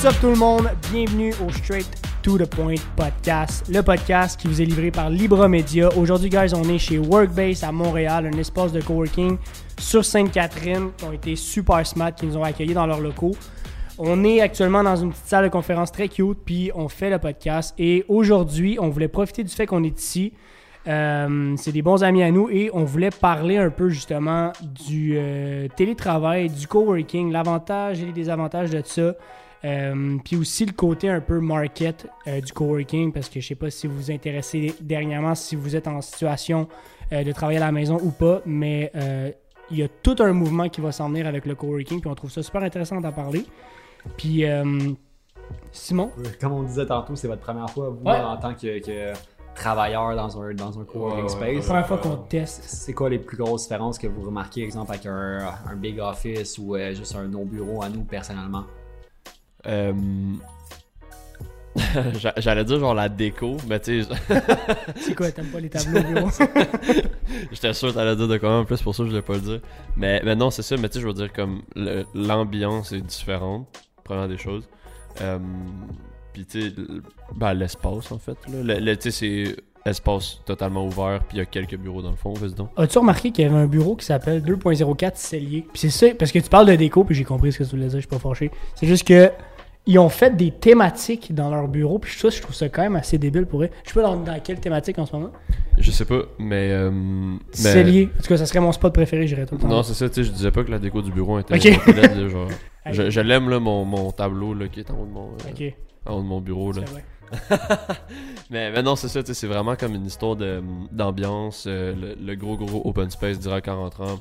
What's up tout le monde? Bienvenue au Straight to the Point podcast, le podcast qui vous est livré par Libra Media. Aujourd'hui, guys, on est chez Workbase à Montréal, un espace de coworking sur Sainte-Catherine qui ont été super smart, qui nous ont accueillis dans leurs locaux. On est actuellement dans une petite salle de conférence très cute, puis on fait le podcast. Et aujourd'hui, on voulait profiter du fait qu'on est ici. Euh, c'est des bons amis à nous et on voulait parler un peu justement du euh, télétravail, du coworking, l'avantage et les désavantages de ça. Euh, puis aussi le côté un peu market du coworking, parce que je sais pas si vous vous intéressez dernièrement, si vous êtes en situation de travailler à la maison ou pas, mais il y a tout un mouvement qui va s'en venir avec le coworking, puis on trouve ça super intéressant d'en parler. Puis Simon? Comme on disait tantôt, c'est votre première fois, vous, en tant que travailleurs dans un, dans un coworking space. C'est la première fois qu'on teste. C'est quoi les plus grosses différences que vous remarquez, exemple, avec un, un big office ou euh, juste un no bureau à nous personnellement? Euh... J'allais dire genre la déco, mais tu sais. c'est quoi, t'aimes pas les tableaux bureau? J'étais sûr que t'allais dire de quoi en plus, pour ça je voulais pas le dire. Mais, mais non, c'est ça, mais tu sais, je veux dire, comme l'ambiance est différente, première des choses. Euh, puis, tu sais, ben, l'espace, en fait. Là. Le, tu sais, c'est espace totalement ouvert, puis il y a quelques bureaux dans le fond, vas-y donc. As-tu remarqué qu'il y avait un bureau qui s'appelle 2.04 Cellier? Puis c'est ça, parce que tu parles de déco, puis j'ai compris ce que tu voulais dire, je suis pas fâché. C'est juste que ils ont fait des thématiques dans leur bureau, puis ça, je trouve ça quand même assez débile pour eux. Je sais pas dans, dans quelle thématique en ce moment. Je sais pas, mais. Euh, Cellier. En tout cas, ça serait mon spot préféré, j'irais tout le temps. Non, c'est ça, tu sais, je disais pas que la déco du bureau était. Okay. genre, je, l'aime, là, mon, mon, tableau, là, qui est en haut de mon. Euh, ok en haut de mon bureau. Là. mais, mais, non, c'est ça, c'est vraiment comme une histoire d'ambiance, euh, le, gros gros open space direct en rentrant.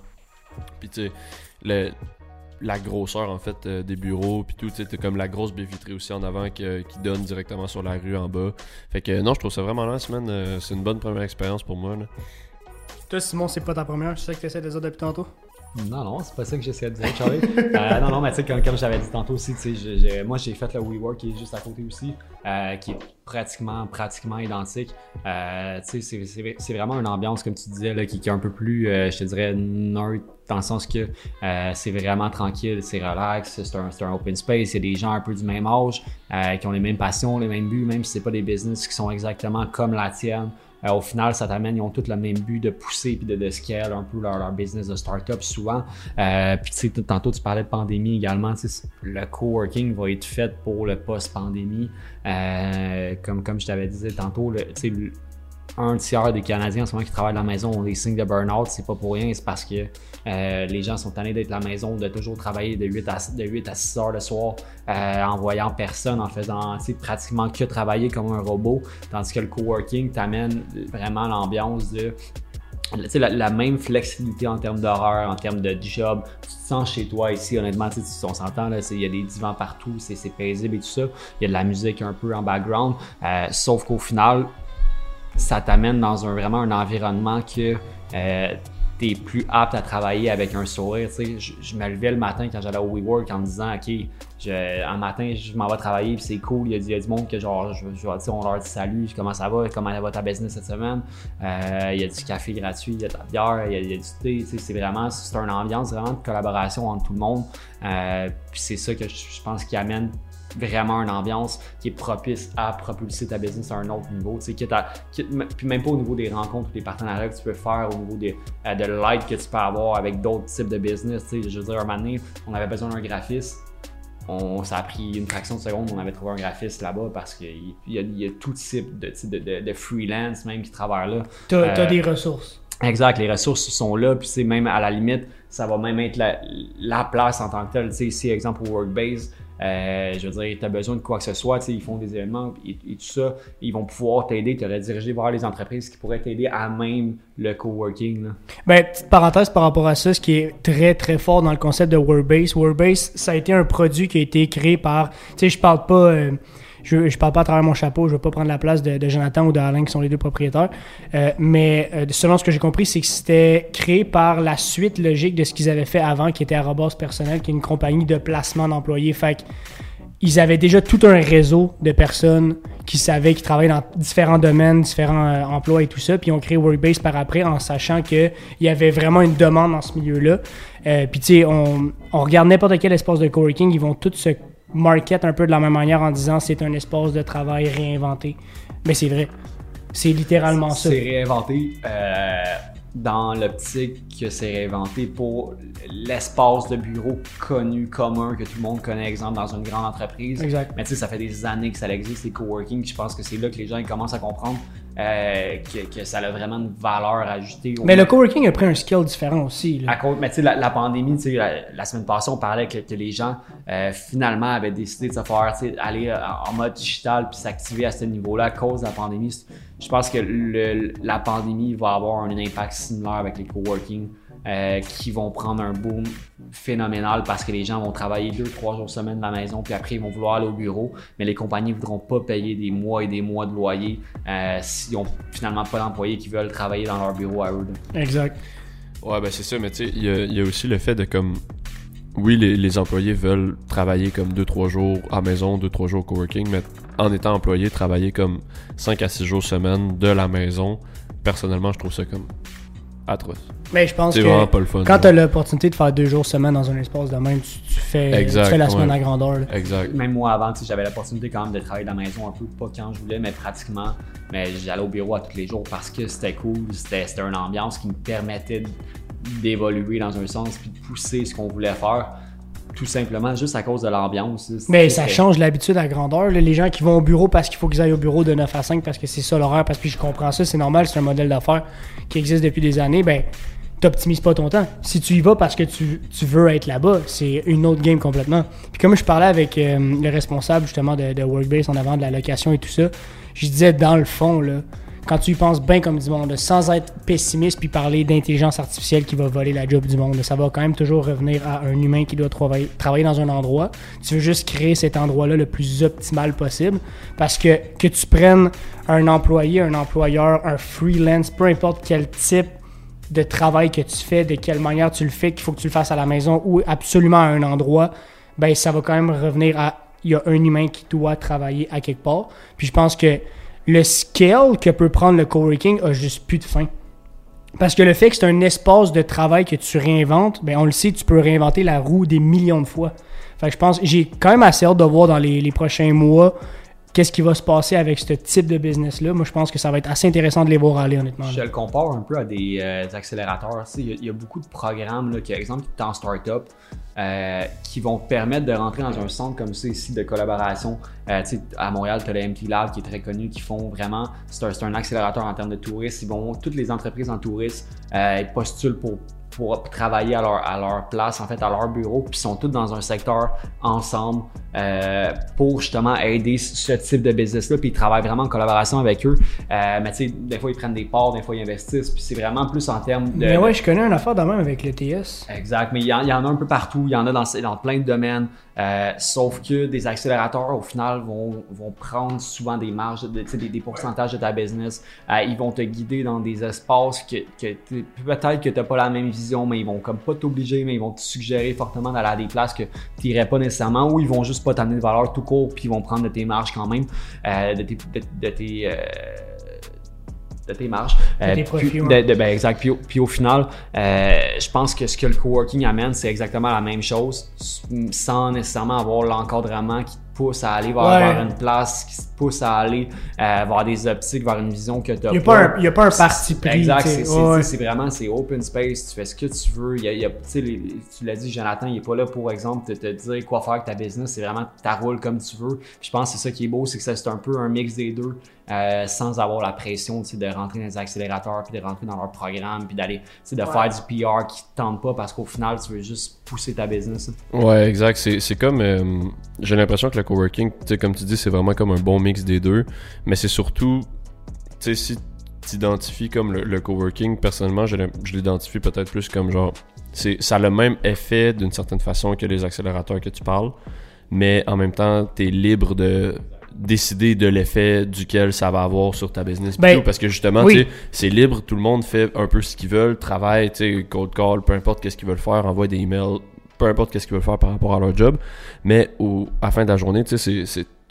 Puis tu sais, la grosseur en fait euh, des bureaux, puis tout, tu sais, comme la grosse baie vitrée aussi en avant qui, qui, donne directement sur la rue en bas. Fait que non, je trouve ça vraiment nice, man. Euh, c'est une bonne première expérience pour moi. Là. Toi, Simon, c'est pas ta première, c'est ça que tu essaies de dire depuis tantôt? Non, non, c'est pas ça que j'essaie de dire, Charlie. euh, non, non, mais tu sais, comme, comme j'avais dit tantôt aussi, tu sais, moi j'ai fait le WeWork qui est juste à côté aussi, euh, qui est pratiquement, pratiquement identique. Euh, tu sais, c'est vraiment une ambiance, comme tu disais, là, qui, est un peu plus, euh, je te dirais, neutre, dans le sens que c'est vraiment tranquille, c'est relax, c'est un, un, open space, il y a des gens un peu du même âge, qui ont les mêmes passions, les mêmes buts, même si c'est pas des business qui sont exactement comme la tienne. Euh, au final, ça t'amène, ils ont tous le même but de pousser puis de, de scale un peu leur, leur business de start-up souvent. Euh, puis tu sais, tantôt tu parlais de pandémie également. Le coworking va être fait pour le post-pandémie. Euh, comme, comme je t'avais dit tantôt, le, un tiers des Canadiens en ce moment qui travaillent à la maison ont des signes de burn-out. C'est pas pour rien, c'est parce que euh, les gens sont tannés d'être à la maison, de toujours travailler de 8 à, de 8 à 6 heures le soir euh, en voyant personne, en faisant pratiquement que travailler comme un robot. Tandis que le coworking t'amène vraiment l'ambiance de la, la, même flexibilité en termes d'horaire, en termes de job. Tu te sens chez toi ici, honnêtement, on s'entend, il y a des divans partout, c'est paisible et tout ça. Il y a de la musique un peu en background. Euh, sauf qu'au final, ça t'amène dans un, vraiment un environnement que tu es plus apte à travailler avec un sourire. Je, je me levais le matin quand j'allais au WeWork en me disant, OK, je, un matin, je m'en vais travailler, puis c'est cool. Il y, a, du monde que, genre, je, je, on leur dit salut, comment ça va, comment va ta business cette semaine? Euh, il y a du café gratuit, il y a de la bière, il y a, du thé. C'est vraiment, c'est une ambiance vraiment de collaboration entre tout le monde. Euh, puis c'est ça que je pense qui amène vraiment une ambiance qui est propice à propulser ta business à un autre niveau. Tu sais, puis même pas au niveau des rencontres ou des partenariats que tu peux faire, au niveau des, euh, de l'aide que tu peux avoir avec d'autres types de business. Tu sais, je veux dire, un moment donné, on avait besoin d'un graphiste. On, ça a pris une fraction de seconde, on avait trouvé un graphiste là-bas parce qu'il y, a, tout type de, de, de, freelance même qui travaille là. Tu as, euh, des ressources. Exact, les ressources sont là, puis c'est même à la limite, ça va même être la, la place en tant que telle. Tu sais, ici, exemple, au Workbase, euh, je veux dire, tu as besoin de quoi que ce soit, ils font des événements et, tout ça, ils vont pouvoir t'aider, te rediriger vers les entreprises qui pourraient t'aider à même le coworking. Ben, petite parenthèse par rapport à ça, ce qui est très très fort dans le concept de Workbase. Workbase, ça a été un produit qui a été créé par, tu sais, je parle pas. Euh, je ne parle pas à travers mon chapeau, je ne veux pas prendre la place de, Jonathan ou d'Alain qui sont les deux propriétaires. Euh, mais euh, selon ce que j'ai compris, c'est que c'était créé par la suite logique de ce qu'ils avaient fait avant, qui était Arrobas Personnel, qui est une compagnie de placement d'employés. Fait ils avaient déjà tout un réseau de personnes qui savaient qu'ils travaillaient dans différents domaines, différents euh, emplois et tout ça. Puis ils ont créé Workbase par après en sachant qu'il y avait vraiment une demande dans ce milieu-là. puis tu sais, on, on regarde n'importe quel espace de coworking, ils vont tous se market un peu de la même manière en disant c'est un espace de travail réinventé. Mais c'est vrai. C'est littéralement ça. C'est réinventé. Euh, dans l'optique que c'est réinventé pour l'espace de bureau connu, commun, que tout le monde connaît, exemple, dans une grande entreprise. Exact. Mais tu sais, ça fait des années que ça existe, les coworking. Je pense que c'est là que les gens commencent à comprendre euh, que, ça a vraiment une valeur ajoutée. Mais le coworking a pris un skill différent aussi. À cause, mais tu sais, la, pandémie, tu sais, la, semaine passée, on parlait que, les gens euh, finalement avaient décidé de se faire, tu sais, aller euh, en mode digital puis s'activer à ce niveau-là à cause de la pandémie. Je pense que le, la pandémie va avoir un impact similaire avec les coworking. Euh, qui vont prendre un boom phénoménal parce que les gens vont travailler deux, trois jours semaine de la maison, puis après ils vont vouloir aller au bureau, mais les compagnies ne voudront pas payer des mois et des mois de loyer euh, s'ils n'ont finalement pas d'employés qui veulent travailler dans leur bureau à eux. Exact. Ouais, ben c'est ça, mais tu sais, il y, a aussi le fait de comme. Oui, les, employés veulent travailler comme deux, trois jours à maison, deux, trois jours au coworking, mais en étant employé, travailler comme 5 à 6 jours semaine de la maison, personnellement, je trouve ça comme atroce. Mais je pense que quand tu as l'opportunité de faire deux jours semaine dans un espace de même, tu, fais, la semaine à grandeur. Exact. Même moi avant, j'avais l'opportunité quand même de travailler de la maison un peu, pas quand je voulais, mais pratiquement. Mais j'allais au bureau à tous les jours parce que c'était cool, c'était une ambiance qui me permettait d'évoluer dans un sens puis de pousser ce qu'on voulait faire tout simplement juste à cause de l'ambiance. Mais ça change l'habitude à grandeur. Les gens qui vont au bureau parce qu'il faut qu'ils aillent au bureau de 9 à 5 parce que c'est ça l'horaire, parce que je comprends ça, c'est normal, c'est un modèle d'affaires qui existe depuis des années, ben t'optimises pas ton temps. Si tu y vas parce que tu, veux être là-bas, c'est une autre game complètement. Puis comme je parlais avec euh, le responsable justement de, de Workbase en avant de la location et tout ça, je disais dans le fond, là, quand tu y penses bien comme du monde, sans être pessimiste puis parler d'intelligence artificielle qui va voler la job du monde, ça va quand même toujours revenir à un humain qui doit travailler, travailler dans un endroit. Tu veux juste créer cet endroit-là le plus optimal possible parce que que tu prennes un employé, un employeur, un freelance, peu importe quel type de travail que tu fais, de quelle manière tu le fais, qu'il faut que tu le fasses à la maison ou absolument à un endroit, ben ça va quand même revenir à il y a un humain qui doit travailler à quelque part. Puis je pense que le scale que peut prendre le coworking a juste plus de fin. Parce que le fait que c'est un espace de travail que tu réinventes, ben on le sait, tu peux réinventer la roue des millions de fois. Fait que je pense, j'ai quand même assez hâte de voir dans les, les prochains mois qu'est-ce qui va se passer avec ce type de business-là. Moi, je pense que ça va être assez intéressant de les voir aller, honnêtement. Je le compare un peu à des, euh, accélérateurs. Il y, a beaucoup de programmes, là, qui, par exemple, en startup, euh, qui vont permettre de rentrer dans un centre comme ça ici de collaboration. Euh, à Montréal, tu as le MT Lab qui est très connu, qui font vraiment, c'est un, un, accélérateur en termes de tourisme. Ils vont, toutes les entreprises en tourisme, euh, postulent pour pour travailler à leur, à leur place, en fait, à leur bureau, puis ils sont tous dans un secteur ensemble euh, pour justement aider ce type de business-là, puis ils travaillent vraiment en collaboration avec eux. Euh, mais tu sais, des fois, ils prennent des parts, des fois, ils investissent, puis c'est vraiment plus en termes de... Mais ouais, je connais un affaire de même avec le TS. Exact, mais il y, en, a un peu partout, il y en a dans, dans plein de domaines, euh, sauf que des accélérateurs, au final, vont, vont prendre souvent des marges, de, des, des pourcentages de ta business. ils vont te guider dans des espaces que, que peut-être que tu n'as pas la même vision mais ils vont comme pas t'obliger, mais ils vont te suggérer fortement d'aller à des places que tu n'irais pas nécessairement, ou ils vont juste pas t'amener de valeur tout court, puis ils vont prendre de tes marges quand même, euh, de tes, de, tes euh, de tes marges. De tes euh, profits, puis, ben, exact. Puis, au final, je pense que ce que le coworking amène, c'est exactement la même chose, sans nécessairement avoir l'encadrement qui pousse à aller vers, une place, qui pousse à aller euh, vers des optiques, vers une vision que tu as. Il n'y a, pas un parti pris. Exact, c'est vraiment c'est open space, tu fais ce que tu veux. Il y a, tu l'as dit, Jonathan, il n'est pas là pour exemple te, te dire quoi faire avec ta business, c'est vraiment ta roule comme tu veux. je pense que c'est ça qui est beau, c'est que c'est un peu un mix des deux. Euh, sans avoir la pression de rentrer dans les accélérateurs, puis de rentrer dans leur programme, puis d'aller de faire du PR qui ne tente pas parce qu'au final, tu veux juste pousser ta business. Ouais, exact. C'est comme. Euh, j'ai l'impression que le coworking, comme tu dis, c'est vraiment comme un bon mix des deux. Mais c'est surtout. Tu sais, si tu identifies comme le, coworking, personnellement, je l'identifie peut-être plus comme genre. Ça a le même effet d'une certaine façon que les accélérateurs que tu parles. Mais en même temps, tu es libre de décider de l'effet duquel ça va avoir sur ta business. Ben, parce que justement, c'est libre, tout le monde fait un peu ce qu'ils veulent, travaille, cold call, peu importe qu'est-ce qu'ils veulent faire, envoie des emails, peu importe qu'est-ce qu'ils veulent faire par rapport à leur job. Mais au, à la fin de la journée,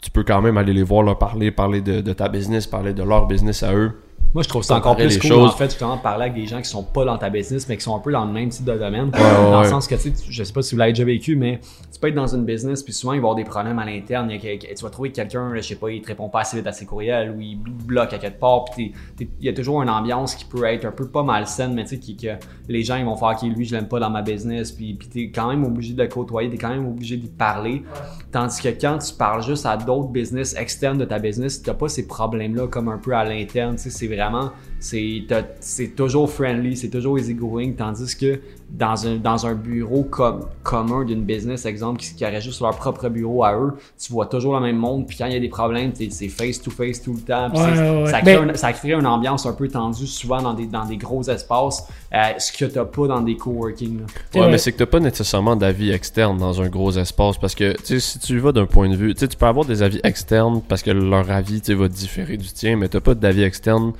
tu peux quand même aller les voir, leur parler, parler de, ta business, parler de leur business à eux. Moi, je trouve ça encore plus cool, choses. en fait, justement, de parler avec des gens qui sont pas dans ta business, mais qui sont un peu dans le même type de domaine. dans le sens que, tu sais, je sais pas si vous l'avez déjà vécu, mais tu peux être dans une business, puis souvent, il va y avoir des problèmes à l'interne. Tu vas trouver quelqu'un, je sais pas, il te répond pas assez vite à ses courriels, ou il bloque à quelque part, puis il y a toujours une ambiance qui peut être un peu pas malsaine, mais tu sais, que les gens, ils vont faire, OK, lui, je l'aime pas dans ma business, puis, puis t'es quand même obligé de le côtoyer, t'es quand même obligé d'y parler. Tandis que quand tu parles juste à d'autres business externes de ta business, t'as pas ces problèmes-là comme un peu à l'interne, tu sais, c'est vraiment c'est toujours friendly, c'est toujours easygoing, tandis que dans un, dans un bureau comme, commun d'une business, exemple, qui, qui aurait juste leur propre bureau à eux, tu vois toujours le même monde, puis quand il y a des problèmes, c'est face-to-face tout le temps. Ça, crée ça, crée une ambiance un peu tendue souvent dans des, dans des gros espaces, euh, ce que tu n'as pas dans des coworking. Ouais, mais c'est que tu n'as pas nécessairement d'avis externe dans un gros espace, parce que si tu vas d'un point de vue, tu peux avoir des avis externes parce que leur avis va différer du tien, mais tu n'as pas d'avis externe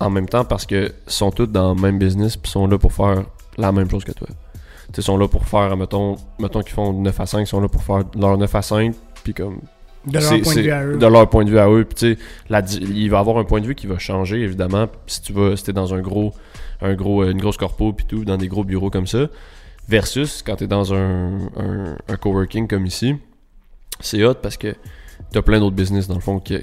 en même temps parce que sont tous dans le même business puis sont là pour faire la même chose que toi. Ils sont là pour faire, mettons, mettons qu'ils font 9 à 5, ils sont là pour faire leur 9 à 5, puis comme. De leur point de vue à eux. De leur point de vue à eux. Puis, il va avoir un point de vue qui va changer, évidemment. Si tu vas, si es dans un gros, un gros, une grosse corpo, puis tout, dans des gros bureaux comme ça, versus quand tu es dans un, un, un coworking comme ici, c'est hot parce que t'as plein d'autres business dans le fond qui,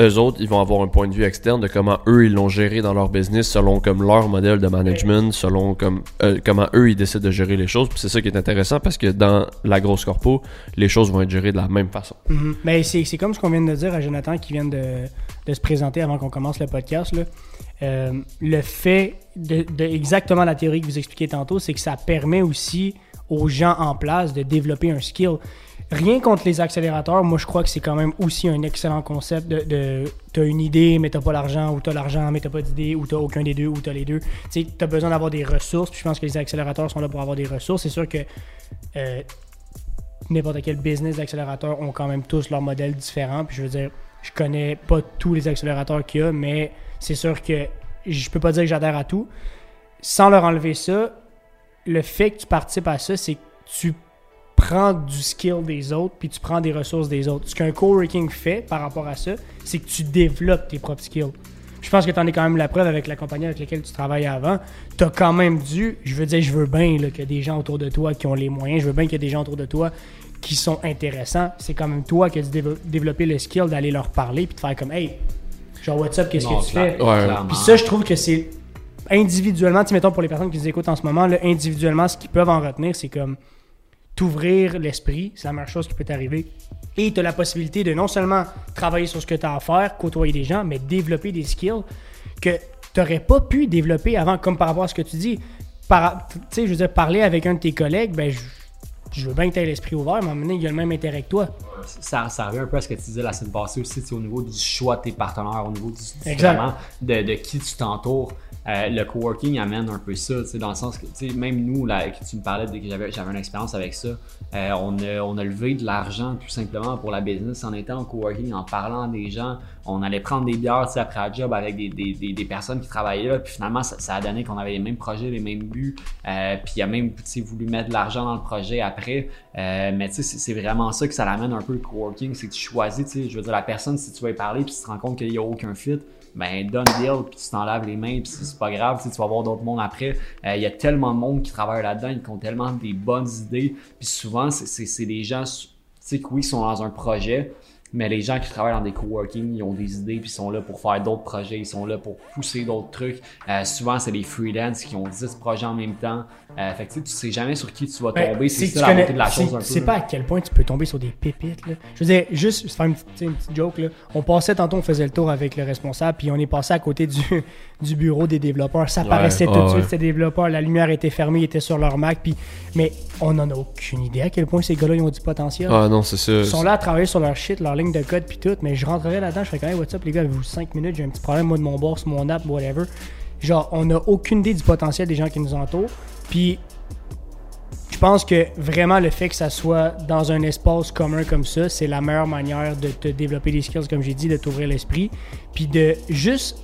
eux autres ils vont avoir un point de vue externe de comment eux ils l'ont géré dans leur business selon comme leur modèle de management selon comme euh, comment eux ils décident de gérer les choses puis c'est ça qui est intéressant parce que dans la grosse corpo les choses vont être gérées de la même façon mm-hmm. mais c'est, comme ce qu'on vient de dire à Jonathan qui vient de, se présenter avant qu'on commence le podcast là. Euh, le fait de, de exactement la théorie que vous expliquez tantôt c'est que ça permet aussi aux gens en place de développer un skill Rien contre les accélérateurs, moi je crois que c'est quand même aussi un excellent concept de, de t'as une idée mais t'as pas l'argent ou t'as l'argent mais t'as pas d'idée ou t'as aucun des deux ou t'as les deux. Tu as besoin d'avoir des ressources. Puis je pense que les accélérateurs sont là pour avoir des ressources. C'est sûr que euh, n'importe quel business d'accélérateur ont quand même tous leur modèle différent. Puis je veux dire, je connais pas tous les accélérateurs qu'il y a, mais c'est sûr que je peux pas dire que j'adhère à tout. Sans leur enlever ça, le fait que tu participes à ça, c'est que tu prends du skill des autres, puis tu prends des ressources des autres. Ce qu'un coworking fait par rapport à ça, c'est que tu développes tes propres skills. Je pense que tu en es quand même la preuve avec la compagnie avec laquelle tu travaillais avant. Tu as quand même dû, je veux dire, je veux bien qu'il y ait des gens autour de toi qui ont les moyens, je veux bien qu'il y ait des gens autour de toi qui sont intéressants. C'est quand même toi qui as dû développer le skill d'aller leur parler puis de faire comme, hey, genre, what's up, qu'est-ce que tu fais? Puis ça, je trouve que c'est individuellement, tu mettons pour les personnes qui nous écoutent en ce moment, là, individuellement, ce qu'ils peuvent en retenir, c'est comme t'ouvrir l'esprit, c'est la meilleure chose qui peut t'arriver. Et tu as la possibilité de non seulement travailler sur ce que tu as à faire, côtoyer des gens, mais développer des skills que tu n'aurais pas pu développer avant, comme par rapport à ce que tu dis. Tu sais, je veux dire, parler avec un de tes collègues, ben, je, veux bien que tu aies l'esprit ouvert, mais donné, il y a le même intérêt que toi. Ça, ça revient un peu à ce que tu disais la semaine passée aussi, au niveau du choix de tes partenaires, au niveau du, de, de qui tu t'entoures. Euh, le coworking amène un peu ça, dans le sens que même nous, là, tu me parlais de que j'avais, j'avais une expérience avec ça, euh, on, a, on a levé de l'argent tout simplement pour la business en étant en coworking, en parlant à des gens. On allait prendre des bières après le job avec des, des, des, personnes qui travaillaient là, puis finalement, ça, a donné qu'on avait les mêmes projets, les mêmes buts, euh, puis il a même voulu mettre de l'argent dans le projet après. mais tu sais, c'est vraiment ça que ça l'amène un peu le coworking, c'est que tu choisis, je veux dire, la personne, si tu veux y parler, puis tu te rends compte qu'il n'y a aucun fit, ben donne deal, puis tu t'en laves les mains, puis c'est pas grave, tu vas voir d'autres mondes après. Euh, il y a tellement de monde qui travaille là-dedans, ils ont tellement des bonnes idées, puis souvent, c'est des gens, tu sais, que oui, sont dans un projet, mais les gens qui travaillent dans des coworking, ils ont des idées, puis ils sont là pour faire d'autres projets, ils sont là pour pousser d'autres trucs. Euh, souvent, c'est des freelance qui ont 10 projets en même temps. Euh, fait que tu sais jamais sur qui tu vas ben, tomber. c'est ça la de la chose un peu. sais pas à quel point tu peux tomber sur des pépites. Là. Je veux dire, juste faire une, une petite joke. Là. On passait tantôt, on faisait le tour avec le responsable, puis on est passé à côté du, du bureau des développeurs. Ça paraissait tout de suite, ces développeurs. La lumière était fermée, ils étaient sur leur Mac. Puis, mais on n'en a aucune idée à quel point ces gars-là ils ont du potentiel. Ah non, c'est ça. Ils sont là à travailler sur leur shit, leur ligne de code, puis tout. Mais je rentrerai là-dedans, je fais quand même, what's up, les gars, avez-vous 5 minutes, j'ai un petit problème, moi, de mon boss, mon app, whatever. Genre, on n'a aucune idée du potentiel des gens qui nous entourent. Puis, je pense que vraiment le fait que ça soit dans un espace commun comme ça, c'est la meilleure manière de te développer des skills, comme j'ai dit, de t'ouvrir l'esprit, puis de juste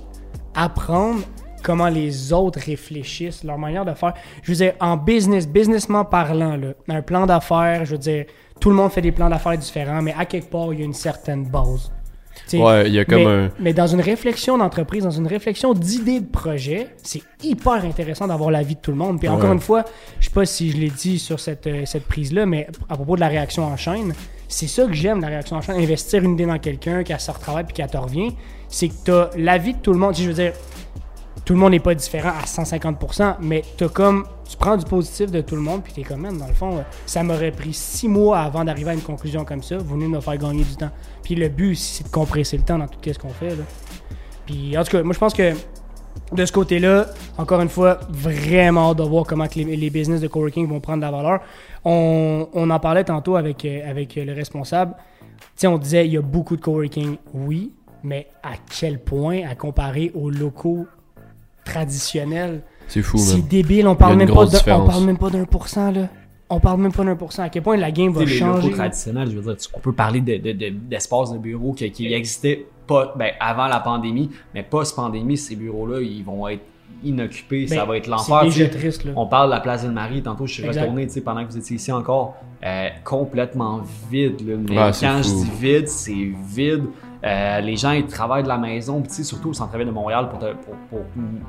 apprendre comment les autres réfléchissent, leur manière de faire. Je veux dire, en business, businessment parlant, là, un plan d'affaires, je veux dire, tout le monde fait des plans d'affaires différents, mais à quelque part, il y a une certaine base. Ouais, il y a comme mais, un. Mais dans une réflexion d'entreprise, dans une réflexion d'idée de projet, c'est hyper intéressant d'avoir l'avis de tout le monde. Puis encore une fois, je sais pas si je l'ai dit sur cette, euh, cette prise-là, mais à propos de la réaction en chaîne, c'est ça que j'aime, la réaction en chaîne. Investir une idée dans quelqu'un, qu'elle se retravaille puis qu'elle te revient, c'est que tu as l'avis de tout le monde. Si je veux dire, tout le monde n'est pas différent à 150%, mais as comme, tu prends du positif de tout le monde, puis t'es comme, même, dans le fond, ça m'aurait pris six mois avant d'arriver à une conclusion comme ça. Vous venez me faire gagner du temps. Puis le but, c'est de compresser le temps dans tout ce qu'on fait. Là. Puis en tout cas, moi, je pense que de ce côté-là, encore une fois, vraiment de voir comment les, business de coworking vont prendre de la valeur. On, en parlait tantôt avec, euh, avec le responsable. sais, on disait, il y a beaucoup de coworking, oui, mais à quel point à comparer aux locaux traditionnel. C'est fou, C'est débile, on parle, même pas on parle même pas d'un pour cent, là. On parle même pas d'un pour cent. À quel point la game va changer. Les traditionnels, je veux dire, on peut parler d'espaces de, de, bureaux qui, qui existaient pas, ben, avant la pandémie, mais post-pandémie, ces bureaux-là, ils vont être inoccupés, ça ben, va être l'enfer. On parle de la place de Marie, tantôt je suis retourné pendant que vous étiez ici encore, euh, complètement vide. Mais quand je dis vide, c'est vide. Euh, les gens, ils travaillent de la maison, puis surtout au centre-ville de Montréal, pour,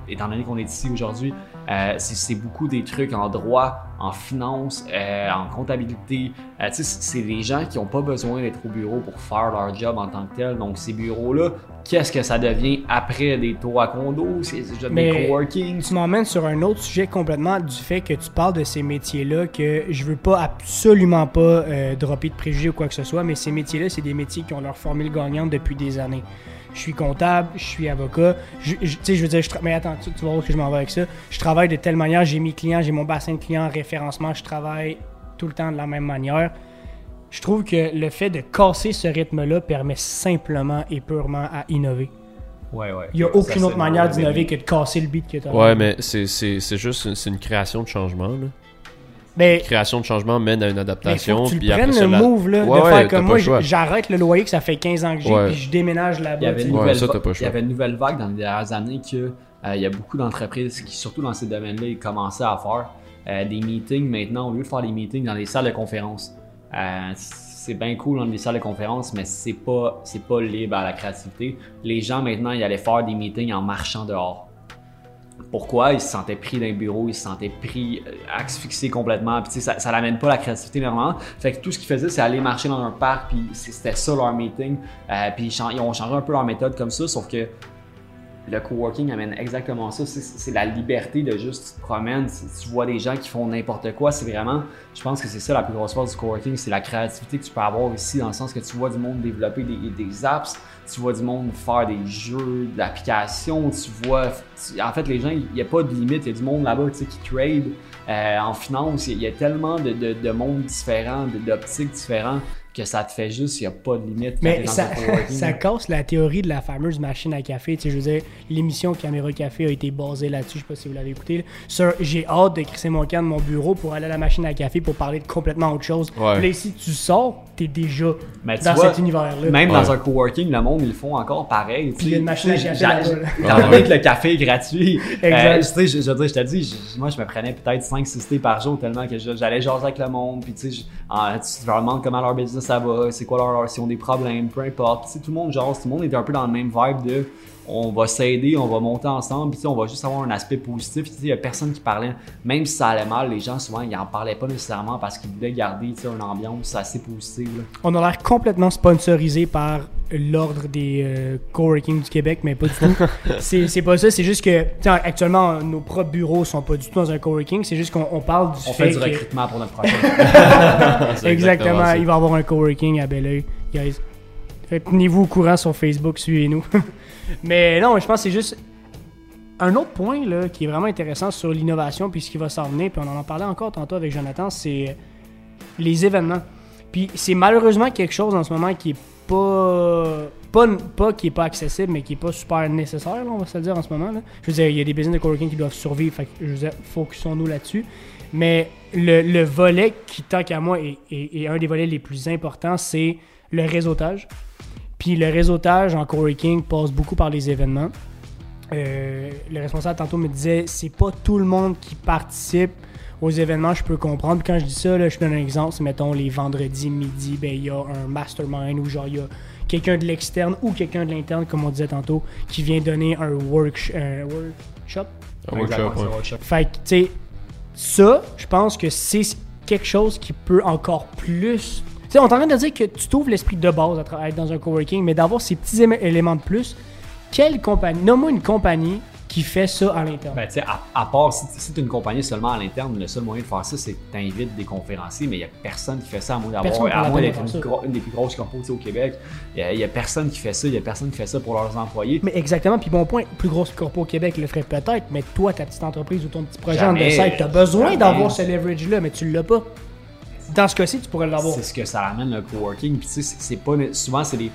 étant donné qu'on est ici aujourd'hui, euh, c'est beaucoup des trucs en droit, en finance, euh, en comptabilité. C'est des gens qui n'ont pas besoin d'être au bureau pour faire leur job en tant que tel. Donc, ces bureaux-là, qu'est-ce que ça devient après des tours à condo, c'est des coworking? Tu m'emmènes sur un autre sujet complètement du fait que tu parles de ces métiers-là, que je veux pas absolument pas dropper de préjugés ou quoi que ce soit, mais ces métiers-là, c'est des métiers qui ont leur formule gagnante depuis des années. Je suis comptable, je suis avocat. Tu sais, je veux dire, je mais attends, tu, vas voir où je m'en vais avec ça? Je travaille de telle manière, j'ai mes clients, j'ai mon bassin de clients, référencement, je travaille tout le temps de la même manière. Je trouve que le fait de casser ce rythme-là permet simplement et purement à innover. Ouais, ouais. Il n'y a aucune autre manière d'innover que de casser le beat que tu as. Ouais, mais c'est juste une, une création de changement. Là. Ben, création de changement mène à une adaptation. Faut que tu prennes le move là, de faire comme moi, j'arrête le loyer que ça fait 15 ans que j'ai, puis je déménage là-bas. Il y avait une nouvelle, il y avait une nouvelle vague dans les dernières années que euh, il y a beaucoup d'entreprises qui, surtout dans ces domaines-là, ils commençaient à faire euh, des meetings maintenant, au lieu de faire des meetings dans les salles de conférence. Euh, c'est bien cool dans les salles de conférence, mais c'est pas, pas libre à la créativité. Les gens maintenant, ils allaient faire des meetings en marchant dehors pourquoi? Il se sentait pris dans bureau, il se sentait pris, euh, asphyxié complètement. Puis ça, ça l'amène pas la créativité normalement. Fait que tout ce qu'ils faisaient, c'est aller marcher dans un parc, puis c'était ça leur meeting. Puis ils ont changé un peu leur méthode comme ça, sauf que le coworking amène exactement ça. C'est la liberté de juste tu te promènes, tu vois des gens qui font n'importe quoi. C'est vraiment, je pense que c'est ça la plus grosse force du coworking, c'est la créativité que tu peux avoir ici, dans le sens que tu vois du monde développer des, des apps, tu vois du monde faire des jeux, d'applications, tu vois. en fait, les gens, il n'y a pas de limite. Il y a du monde là-bas qui trade euh, en finance. Il y, a tellement de, de, de mondes différents, d'optiques différents que ça te fait juste, il n'y a pas de limite. Mais ça, ça casse la théorie de la fameuse machine à café. Tu sais, je veux dire, l'émission Caméra Café a été basée là-dessus. Je sais pas si vous l'avez écouté. J'ai hâte de crisser mon camp de mon bureau pour aller à la machine à café pour parler de complètement autre chose. Ouais. Puis là, ici, tu sors, tu es déjà dans cet univers-là. Même dans un coworking, le monde, ils le font encore pareil. il y a une machine à café le café est gratuit. Euh, tu sais, je, je, je, je te dis, moi, je me prenais peut-être 5-6 thés par jour tellement que j'allais jaser avec le monde. Puis tu sais, tu leur demandes comment leur business ça va, c'est quoi leur, s'ils ont des problèmes, peu importe. tout le monde genre, tout le monde est un peu dans le même vibe de on va s'aider, on va monter ensemble, puis on va juste avoir un aspect positif. Il n'y a personne qui parlait, même si ça allait mal, les gens souvent ils n'en parlaient pas nécessairement parce qu'ils voulaient garder une ambiance assez positive. On a l'air complètement sponsorisé par l'ordre des euh, coworking du Québec, mais pas du tout. c'est pas ça, c'est juste que actuellement nos propres bureaux sont pas du tout dans un coworking, c'est juste qu'on parle du on fait, du recrutement pour notre prochain. exactement, il va y avoir un coworking à Belleuil, guys. Tenez-vous au courant sur Facebook, suivez-nous. Mais non, je pense que c'est juste un autre point là, qui est vraiment intéressant sur l'innovation puis ce qui va s'en venir, puis on en parlait encore tantôt avec Jonathan, c'est les événements. Puis c'est malheureusement quelque chose en ce moment qui est pas pas, pas qui est pas accessible, mais qui est pas super nécessaire, on va se le dire en ce moment. Je veux dire, il y a des business de coworking qui doivent survivre, fait que, je veux dire, focusons-nous là-dessus. Mais le, le, volet qui, tant qu'à moi, est, un des volets les plus importants, c'est le réseautage. Puis le réseautage en coworking passe beaucoup par les événements. Euh, le responsable tantôt me disait c'est pas tout le monde qui participe aux événements, je peux comprendre. Puis quand je dis ça, là, je donne un exemple, c'est mettons les vendredis midi, ben il y a un mastermind ou genre il y a quelqu'un de l'externe ou quelqu'un de l'interne, comme on disait tantôt, qui vient donner un, workshop. Un workshop. Fait que, tu sais, ça, je pense que c'est quelque chose qui peut encore plus. Tu sais, on est en train de dire que tu trouves l'esprit de base à être dans un coworking, mais d'avoir ces petits éléments de plus. Quelle compagnie, nomme-moi une compagnie qui fait ça à l'interne. Ben, tu sais, à, part, si, si tu es une compagnie seulement à l'interne, le seul moyen de faire ça, c'est que tu invites des conférenciers, mais il n'y a personne qui fait ça à moins à d'être une, des plus grosses compagnies au Québec. Il n'y a, personne qui fait ça, il n'y a personne qui fait ça pour leurs employés. Mais exactement, puis bon point, plus grosse corpo au Québec le ferait peut-être, mais toi, ta petite entreprise ou ton petit projet en tu as besoin d'avoir ce leverage-là, mais tu l'as pas. Dans ce cas-ci, tu pourrais l'avoir. C'est ce que ça amène le coworking. Puis tu sais, c'est pas souvent c'est des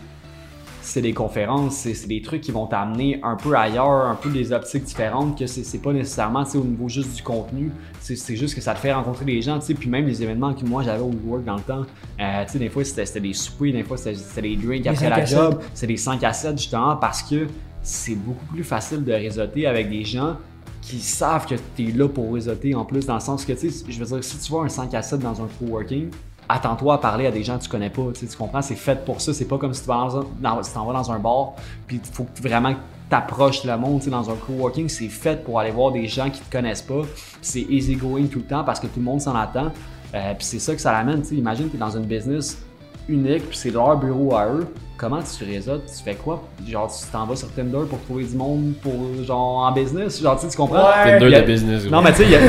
c'est des conférences, c'est des trucs qui vont t'amener un peu ailleurs, un peu des optiques différentes, que c'est pas nécessairement au niveau juste du contenu, c'est juste que ça te fait rencontrer des gens, puis même les événements que moi j'avais au work dans le temps, euh, des fois c'était des soupers, des fois c'était des drinks après la job, c'est des 5 à 7 justement parce que c'est beaucoup plus facile de réseauter avec des gens qui savent que tu es là pour réseauter en plus, dans le sens que, tu sais, je veux dire, si tu vois un 5 à 7 dans un coworking, attends-toi à parler à des gens que tu connais pas. Tu, comprends? C'est fait pour ça. C'est pas comme si tu vas dans, t'en vas dans un bar, puis il faut vraiment que t'approches le monde. Tu dans un coworking, c'est fait pour aller voir des gens qui te connaissent pas. C'est easy going tout le temps parce que tout le monde s'en attend. Euh, puis c'est ça que ça l'amène. Tu imagine que tu es dans une business unique, puis c'est leur bureau à eux. Comment tu réseautes? Tu fais quoi? Genre, tu t'en vas sur Tinder pour trouver du monde pour, genre, en business? Genre, tu comprends? Tinder de business, Non, mais tu sais,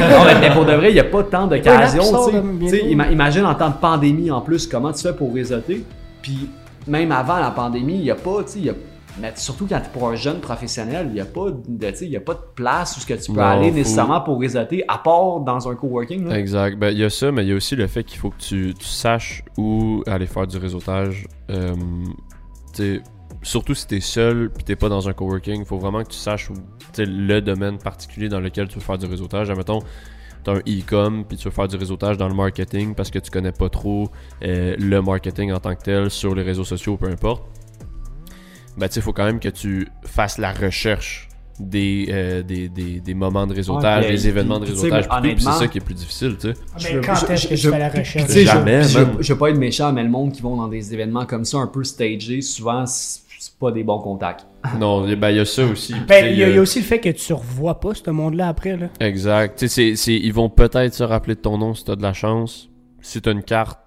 pour de vrai, il n'y a pas tant d'occasions, tu sais. Imagine en temps de pandémie, en plus, comment tu fais pour réseauter? Puis, même avant la pandémie, il n'y a pas, tu sais, mais surtout quand tu es pour un jeune professionnel, il n'y a, pas de, a pas de place où ce que tu peux aller nécessairement pour réseauter, à part dans un coworking. Exact. Ben, il y a ça, mais il y a aussi le fait qu'il faut que tu, saches où aller faire du réseautage. Euh, surtout si tu es seul et tu pas dans un coworking, il faut vraiment que tu saches où, le domaine particulier dans lequel tu veux faire du réseautage. Admettons, tu as un e-com puis tu veux faire du réseautage dans le marketing parce que tu connais pas trop euh, le marketing en tant que tel sur les réseaux sociaux, peu importe ben, il faut quand même que tu fasses la recherche des, euh, des, des, des, moments de réseautage, des événements de réseautage. c'est ça qui est plus difficile, tu sais. Ah, mais quand est-ce que je, fais la recherche? Jamais, je, je, veux pas être méchant, mais le monde qui vont dans des événements comme ça, un peu stagés, souvent, c'est pas des bons contacts. non, ben, il y a ça aussi. Ben, il y, a aussi le fait que tu revois pas ce monde-là après, là. Exact. Tu sais, ils vont peut-être se rappeler de ton nom si t'as de la chance. Si t'as une carte,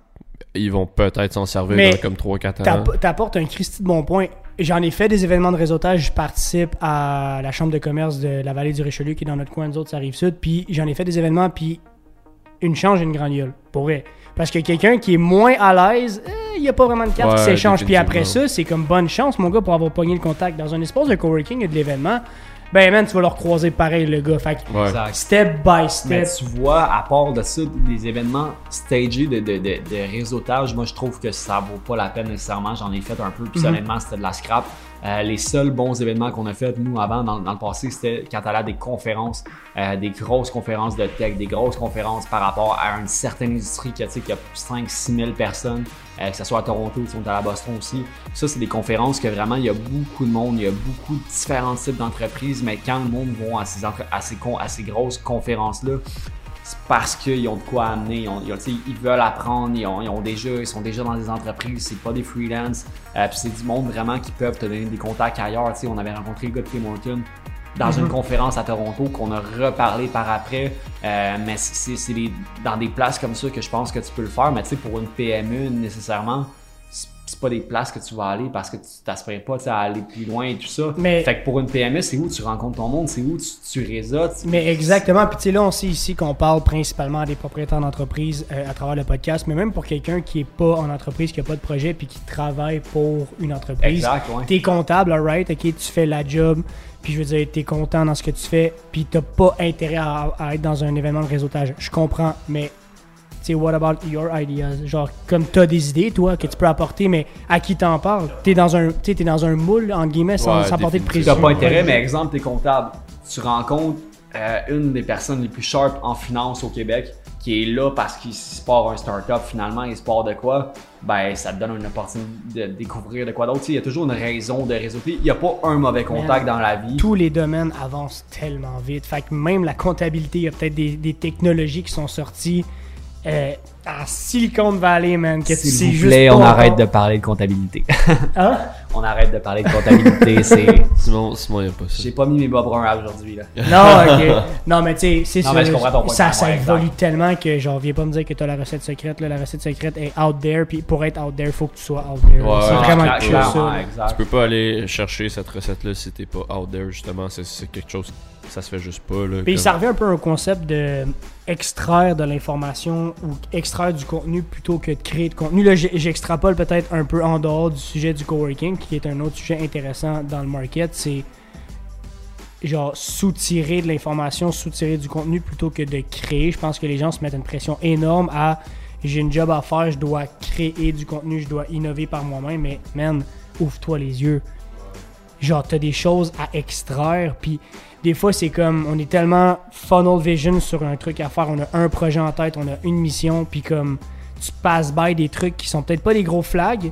ils vont peut-être s'en servir dans comme 3-4 ans. T'apportes un Christy de bon point J'en ai fait des événements de réseautage. Je participe à la chambre de commerce de la vallée du Richelieu qui est dans notre coin, nous autres, ça arrive sud. Puis j'en ai fait des événements, puis une change et une grande pour vrai. Parce que quelqu'un qui est moins à l'aise, eh, il n'y a pas vraiment de carte qui s'échange. Puis après ça, c'est comme bonne chance, mon gars, pour avoir pogné le contact. Dans un espace de coworking et de l'événement, ben man, tu vas leur croiser pareil, le gars. Fait step by step. Mais tu vois, à part de ça, des événements stagés de, de, de, réseautage, moi je trouve que ça vaut pas la peine nécessairement. J'en ai fait un peu, puis mhm. honnêtement, c'était de la scrap. Euh, les seuls bons événements qu'on a fait, nous, avant, dans, le passé, c'était quand elle a des conférences, euh, des grosses conférences de tech, des grosses conférences par rapport à une certaine industrie qui a, qui a 5-6 000 personnes, euh, que ce soit à Toronto, sont à la Boston aussi. Ça, c'est des conférences que vraiment, il y a beaucoup de monde, il y a beaucoup de différents types d'entreprises, mais quand le monde va à ces, à ces, à ces grosses conférences-là, c'est parce qu'ils ont de quoi amener. Ils, veulent apprendre, ils, ont, déjà, ils sont déjà dans des entreprises, c'est pas des freelance. Euh, puis c'est du monde vraiment qui peuvent te donner des contacts ailleurs. on avait rencontré le gars de Tim dans une mhm. conférence à Toronto qu'on a reparlé par après. Euh, mais c'est dans des places comme ça que je pense que tu peux le faire. Mais pour une PME, nécessairement, c'est pas des places que tu vas aller parce que tu t'aspires pas à aller plus loin et tout ça. Mais, fait que pour une PME, c'est où tu rencontres ton monde, c'est où tu, tu réseautes. Mais exactement. Puis tu sais, là, on sait ici qu'on parle principalement à des propriétaires d'entreprise euh, à travers le podcast, mais même pour quelqu'un qui est pas en entreprise, qui a pas de projet, puis qui travaille pour une entreprise. Exact, ouais. T'es comptable, alright, ok, tu fais la job, puis je veux dire, t'es content dans ce que tu fais, puis t'as pas intérêt à, à être dans un événement de réseautage. Je comprends, mais sais, what about your ideas? Genre, comme tu as des idées, toi, que tu peux apporter, mais à qui t'en parles? T'es dans un, es dans un moule, en guillemets, sans, porter de pression. Tu pas intérêt, mais exemple, t'es comptable. Tu rencontres euh, une des personnes les plus sharp en finance au Québec qui est là parce qu'il se part un startup finalement, il se part de quoi, ben ça te donne une opportunité de découvrir de quoi d'autre. Il y a toujours une raison de réseauter. Il n'y a pas un mauvais contact dans la vie. Tous les domaines avancent tellement vite. Fait que même la comptabilité, il y a peut-être des, des technologies qui sont sorties euh, à Silicon Valley, man. Que S'il vous plaît, on arrête de parler de comptabilité. hein? On arrête de parler de comptabilité, c'est... Simon, Simon, il a pas ça. J'ai pas mis mes bas bruns aujourd'hui, là. Non, ok. Non, mais tu sais, c'est ça. Ça, ça évolue tellement que, genre, viens pas me dire que t'as la recette secrète, là. La recette secrète est out there, puis pour être out there, faut que tu sois out there. Ouais, c'est vraiment quelque ça. Tu peux pas aller chercher cette recette-là si t'es pas out there, justement. C'est quelque chose ça se fait juste pas. Là, Puis ça revient un peu au concept de extraire de l'information ou extraire du contenu plutôt que de créer de contenu. Là, j'extrapole peut-être un peu en dehors du sujet du coworking, qui est un autre sujet intéressant dans le market. C'est genre soutirer de l'information, soutirer du contenu plutôt que de créer. Je pense que les gens se mettent une pression énorme à j'ai une job à faire, je dois créer du contenu, je dois innover par moi-même. Mais man, ouvre-toi les yeux. Genre, t'as des choses à extraire, puis des fois, c'est comme, on est tellement funnel vision sur un truc à faire, on a un projet en tête, on a une mission, puis comme, tu passes by des trucs qui sont peut-être pas des gros flags,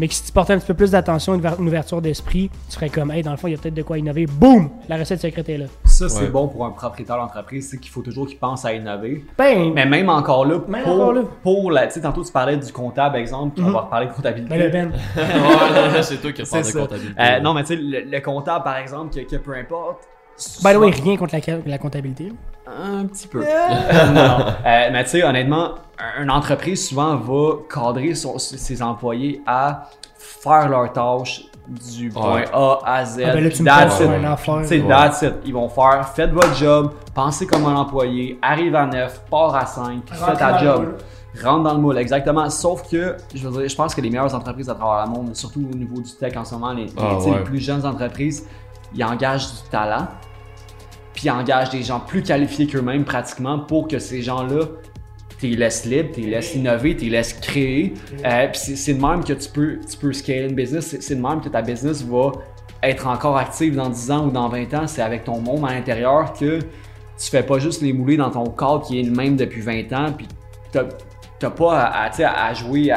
mais que si tu portais un petit peu plus d'attention, une, ouverture d'esprit, tu serais comme, hey, dans le fond, il y a peut-être de quoi innover. Boum! La recette secrète est là. Ça, c'est bon pour un propriétaire d'entreprise, c'est qu'il faut toujours qu'il pense à innover. Ben, mais même encore là, même pour, encore là. pour la, tu sais, tantôt tu parlais du comptable, exemple, puis on mhm. va parler de comptabilité. Ben, le Ben. c'est toi qui parles de comptabilité. Euh, non, mais tu sais, le, comptable, par exemple, que peu importe, By the way, rien contre la, comptabilité. Un petit peu. non. Euh, mais tu sais, honnêtement, une entreprise souvent va cadrer ses employés à faire leurs tâches du point A à Z. Ah, ben là, tu that's it. C'est that's it. Ils vont faire, faites votre job, pensez comme un employé, arrive à 9, part à 5, puis faites ta job. Rentre dans le moule, exactement. Sauf que, je veux dire, je pense que les meilleures entreprises à travers le monde, surtout au niveau du tech en ce moment, les, ah, les plus jeunes entreprises, ils engagent du talent puis engage des gens plus qualifiés qu'eux-mêmes pratiquement pour que ces gens-là tu les laisses libres, tu les laisses innover, tu les laisses créer. Euh, puis c'est de même que tu peux, tu peux scaler une business. C'est de même que ta business va être encore active dans 10 ans ou dans 20 ans. C'est avec ton monde à l'intérieur que tu fais pas juste les mouler dans ton cadre qui est le même depuis 20 ans. Puis t'as pas à, à, jouer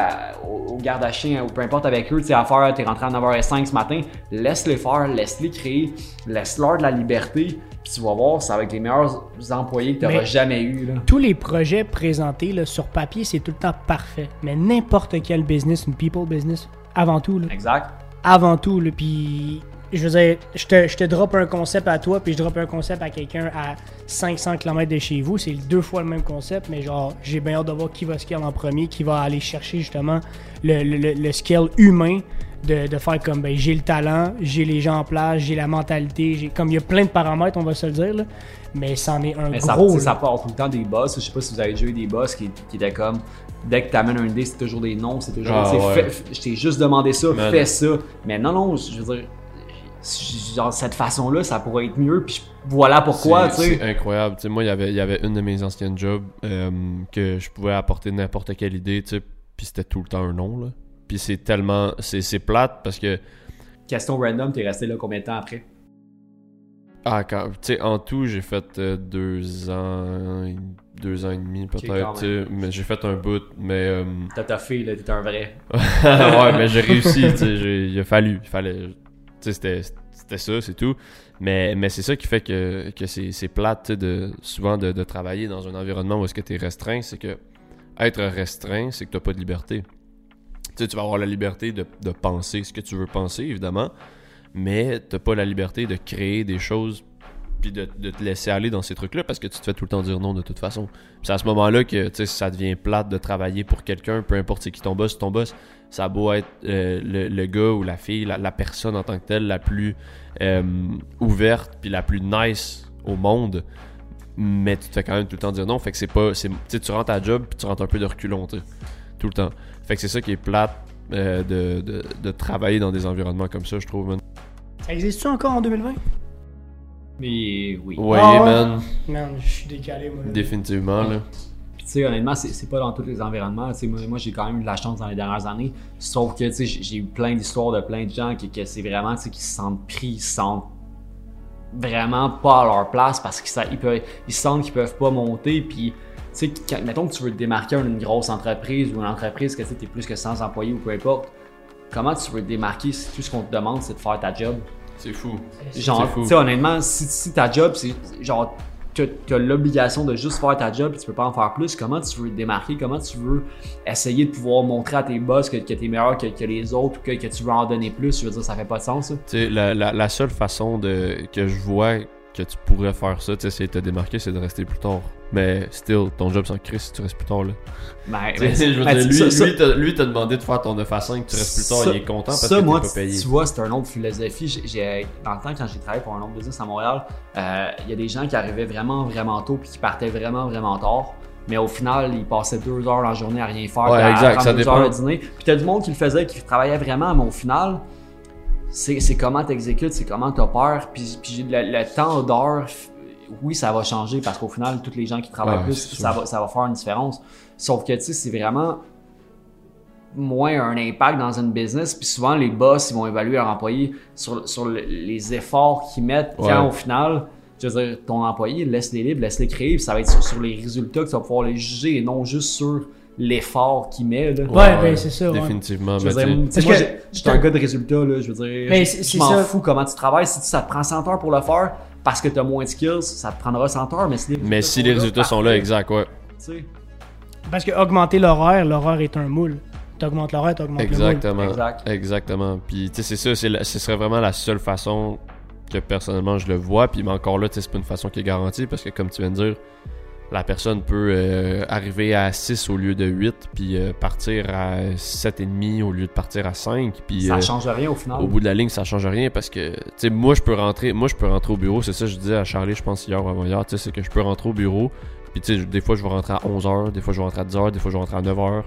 au, garde à chien ou peu importe avec eux, à faire, t'es rentré à 9h05 ce matin, laisse-les faire, laisse-les créer, laisse-leur de la liberté, puis tu vas voir, c'est avec les meilleurs employés que tu n'auras jamais eu. Tous les projets présentés là, sur papier, c'est tout le temps parfait, mais n'importe quel business, une people business, avant tout. Là, exact. Avant tout, puis je veux dire, je te, je te drop un concept à toi, puis je drop un concept à quelqu'un à 500 km de chez vous. C'est deux fois le même concept, mais genre, j'ai bien hâte de voir qui va scale en premier, qui va aller chercher justement le, le, le scale humain de, de, faire comme ben, j'ai le talent, j'ai les gens en place, j'ai la mentalité, j'ai comme il y a plein de paramètres, on va se le dire, là, mais c'en est un gros. Ça, ça part tout le temps des boss. Je sais pas si vous avez déjà eu des boss qui, qui étaient comme dès que tu amènes un idée, c'est toujours des noms, c'est toujours. Ah, je t'ai juste demandé ça, fais ça. Mais non, non, je veux dire genre cette façon-là, ça pourrait être mieux. Puis voilà pourquoi, tu sais. C'est incroyable. sais moi, y il y avait une de mes anciennes jobs euh, que je pouvais apporter n'importe quelle idée, tu sais, puis c'était tout le temps un nom, là. Puis c'est tellement... C'est plate parce que... Question random, t'es resté là combien de temps après? Ah, quand... Tu sais, en tout, j'ai fait euh, deux ans... Deux ans et demi, peut-être, sais mais j'ai fait un bout, mais... Euh... T'as taffé, là, t'es un vrai. ouais, mais j'ai réussi, tu sais, il a fallu, il fallait c'était ça, c'est tout. Mais, mais c'est ça qui fait que, que c'est plate de, souvent de, de, travailler dans un environnement où est-ce que tu es restreint. C'est que être restreint, c'est que tu pas de liberté. Tu, tu vas avoir la liberté de, penser ce que tu veux penser, évidemment, mais tu pas la liberté de créer des choses puis de, te laisser aller dans ces trucs-là parce que tu te fais tout le temps dire non de toute façon. C'est à ce moment-là que ça devient plate de travailler pour quelqu'un, peu importe c'est qui ton boss, ton boss, ça a beau être euh, le, gars ou la fille, la, personne en tant que telle la plus euh, ouverte puis la plus nice au monde, mais tu te fais quand même tout le temps dire non. Fait que c'est pas. Tu rentres à job puis tu rentres un peu de reculon, tout le temps. Fait que c'est ça qui est plate euh, de, de, travailler dans des environnements comme ça, je trouve. Ça existe-tu encore en 2020? Mais oui. Ouais, ah man. Man, je suis décalé, moi. Définitivement, là tu sais, honnêtement, c'est pas dans tous les environnements. moi, moi j'ai quand même eu de la chance dans les dernières années. Sauf que, tu sais, j'ai eu plein d'histoires de plein de gens qui, que c'est vraiment, tu sais, qui se sentent pris, ils se sentent vraiment pas à leur place parce qu'ils peuvent, ils sentent qu'ils peuvent pas monter. Puis, tu sais, mettons que tu veux te démarquer d'une grosse entreprise ou une entreprise que tu es plus que 100 employés ou peu importe, comment tu veux te démarquer si tout ce qu'on te demande, c'est de faire ta job? C'est fou. Genre, tu sais, honnêtement, si, si ta job, c'est genre tu as, l'obligation de juste faire ta job et tu peux pas en faire plus, comment tu veux te démarquer, comment tu veux essayer de pouvoir montrer à tes boss que, que tu es meilleur que, les autres ou que, tu veux en donner plus, je veux dire, ça fait pas de sens. La, la, la, seule façon de, que je vois que tu pourrais faire ça, tu sais, de te démarquer, c'est de rester plus tard. Mais still, ton job sans crise si tu restes plus tard là. Ben, je veux dire, lui, t'a demandé de faire ton 9 à 5, tu restes plus tard, il est content parce que t'es pas payé. Tu vois, c'est un autre philosophie. J'ai, dans le temps, quand j'ai travaillé pour un autre business à Montréal, euh, il y a des gens qui arrivaient vraiment, vraiment tôt puis qui partaient vraiment, vraiment tard. Mais au final, ils passaient deux heures la journée à rien faire. Ouais, exact, ça dépend. Heures dîner. Puis t'as du monde qui le faisait, qui travaillait vraiment, mais au final, c'est comment t'exécutes, c'est comment peur. Puis, puis le, le temps d'heure, oui, ça va changer parce qu'au final, tous les gens qui travaillent plus, ça va, ça va faire une différence. Sauf que, tu sais, c'est vraiment moins un impact dans une business. Puis souvent, les boss, ils vont évaluer leur employé sur, sur les efforts qu'ils mettent quand au final, je veux dire, ton employé, laisse-les libres, laisse-les créer. Puis ça va être sur, sur, les résultats que tu vas pouvoir les juger et non juste sur l'effort qu'il met. Là. Ouais, ben c'est ça. Définitivement. Je veux dire, moi, j'étais un gars de résultats. Là, je veux dire, mais je, m'en fous comment tu travailles. Si ça te prend 100 heures pour le faire parce que tu as moins de skills, ça te prendra 100 heures. Mais si les résultats, mais si les résultats sont là, exact, ouais. Parce que augmenter l'horaire, l'horaire est un moule. Tu augmentes l'horaire, tu augmentes Exactement. Le moule. Exactement. Puis, tu sais, c'est ça. Ce serait vraiment la seule façon que personnellement je le vois. Puis, mais encore là, c'est pas une façon qui est garantie parce que, comme tu viens de dire, la personne peut euh, arriver à 6 au lieu de 8, puis euh, partir à 7,5 au lieu de partir à 5. Puis, ça euh, change rien au final. Au bout de la ligne, ça change rien parce que, tu sais, moi, je peux rentrer moi je peux rentrer au bureau. C'est ça que je disais à Charlie, je pense, hier ou avant-hier. Tu sais, c'est que je peux rentrer au bureau. Puis, tu sais, des fois, je vais rentrer à 11h, des fois, je vais rentrer à 10h, des fois, je vais rentrer à 9h.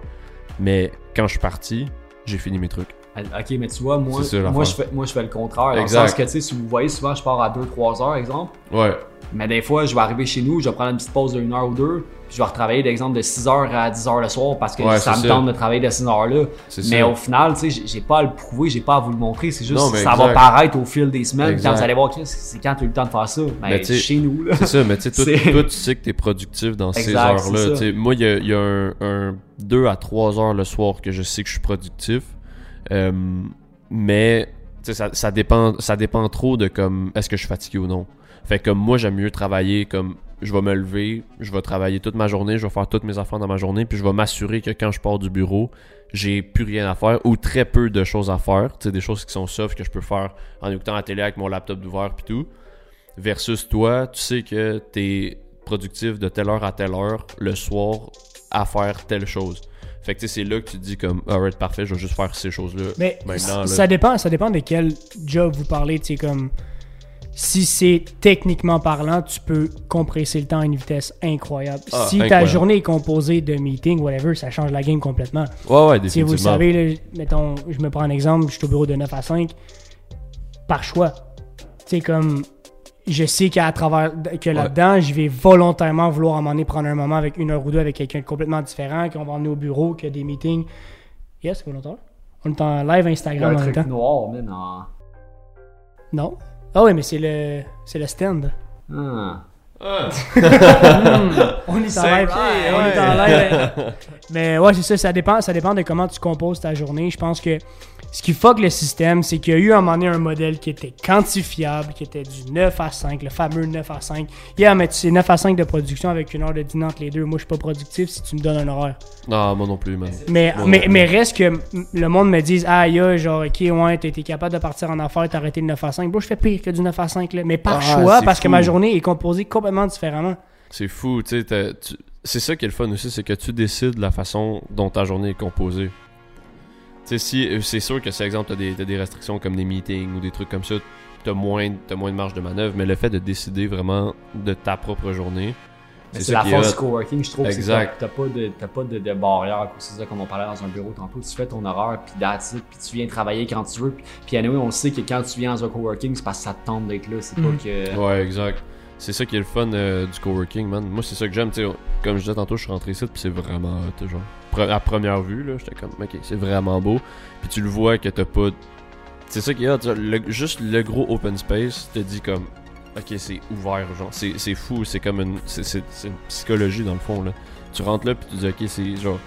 Mais quand je suis parti, j'ai fini mes trucs. Ok, mais tu vois, moi, moi, je fais, moi je fais le contraire. Dans le sens que, tu sais, si vous voyez, souvent, je pars à 2-3 heures, exemple. Ouais. Mais des fois, je vais arriver chez nous, je vais prendre une petite pause d'une heure ou deux, puis je vais retravailler, d'exemple, de 6h à 10h le soir parce que ça me tente de travailler de 6 heures là. Mais au final, tu sais, j'ai pas à le prouver, j'ai pas à vous le montrer, c'est juste que ça va paraître au fil des semaines. Quand vous allez voir, c'est quand tu as eu le temps de faire ça? Ben, chez nous. C'est ça, mais tu sais, toi, tu sais que tu es productif dans ces heures-là. Moi, il y a, un, 2 à 3 heures le soir que je sais que je suis productif. Euh, mais ça, ça, dépend, ça dépend trop de comme est-ce que je suis fatigué ou non. Fait que moi, j'aime mieux travailler comme je vais me lever, je vais travailler toute ma journée, je vais faire toutes mes affaires dans ma journée, puis je vais m'assurer que quand je pars du bureau, j'ai plus rien à faire ou très peu de choses à faire. Tu des choses qui sont soft que je peux faire en écoutant la télé avec mon laptop ouvert puis tout. Versus toi, tu sais que tu es productif de telle heure à telle heure le soir à faire telle chose. Fait que c'est là que tu te dis comme alright parfait, je vais juste faire ces choses-là. Mais ça dépend, ça dépend de quel job vous parlez, tu sais comme si c'est techniquement parlant, tu peux compresser le temps à une vitesse incroyable. Ah, si ta journée est composée de meetings, whatever, ça change la game complètement. Ouais, ouais, Si vous savez, mettons, je me prends un exemple, je suis au bureau de 9 à 5, par choix. Tu sais, comme, je sais qu'à travers, que là-dedans, je vais volontairement vouloir à un moment donné prendre un moment avec une heure ou deux avec quelqu'un de complètement différent, qu'on va emmener au bureau, qu'il y a des meetings. Yes, c'est volontaire. On est en live Instagram en même temps. noir, mais non. Non. Ah oui, mais c'est le, c'est le stand. Ah. Ah. on est en live. On est en live. mais ouais, c'est ça. Ça dépend, ça dépend de comment tu composes ta journée. Je pense que ce qui fuck le système, c'est qu'il y a eu à un moment donné un modèle qui était quantifiable, qui était du 9 à 5, le fameux 9 à 5. Yeah, mais tu sais, 9 à 5 de production avec une heure de dîner entre les deux. Moi, je suis pas productif si tu me donnes un horaire. Non, moi non plus, man. Mais, mais, mais reste que le monde me dise, ah, yeah, genre, ok, ouais, t'as été capable de partir en affaires, t'as arrêté le 9 à 5. Bon, je fais pire que du 9 à 5, là. Mais par ah, choix, parce que ma journée est composée complètement différemment. C'est fou, tu sais, c'est ça qui est le fun aussi, c'est que tu décides la façon dont ta journée est composée si, euh, c'est sûr que, si, exemple, t'as des, des restrictions comme des meetings ou des trucs comme ça, t'as moins, as moins de marge de manœuvre, mais le fait de décider vraiment de ta propre journée, c'est la force du coworking, je trouve. Exact. T'as pas de, pas de, de barrière, c'est ça comme on parlait dans un bureau tantôt. Tu fais ton horaire, puis that's puis tu viens travailler quand tu veux. Puis, puis anyway, on sait que quand tu viens dans un coworking, c'est parce que ça te tente d'être là. C'est pas mm. que. Ouais, exact. C'est ça qui est le fun euh, du coworking, man. Moi, c'est ça que j'aime. Comme je disais tantôt, je suis rentré ici, puis c'est vraiment genre. À première vue, là, j'étais comme, ok, c'est vraiment beau. Puis tu le vois que t'as pas. C'est ça qu'il y a, juste le gros open space te dit comme, ok, c'est ouvert, genre. C'est fou, c'est comme une. C'est une psychologie dans le fond, là. Tu rentres là, puis tu dis, ok, c'est genre.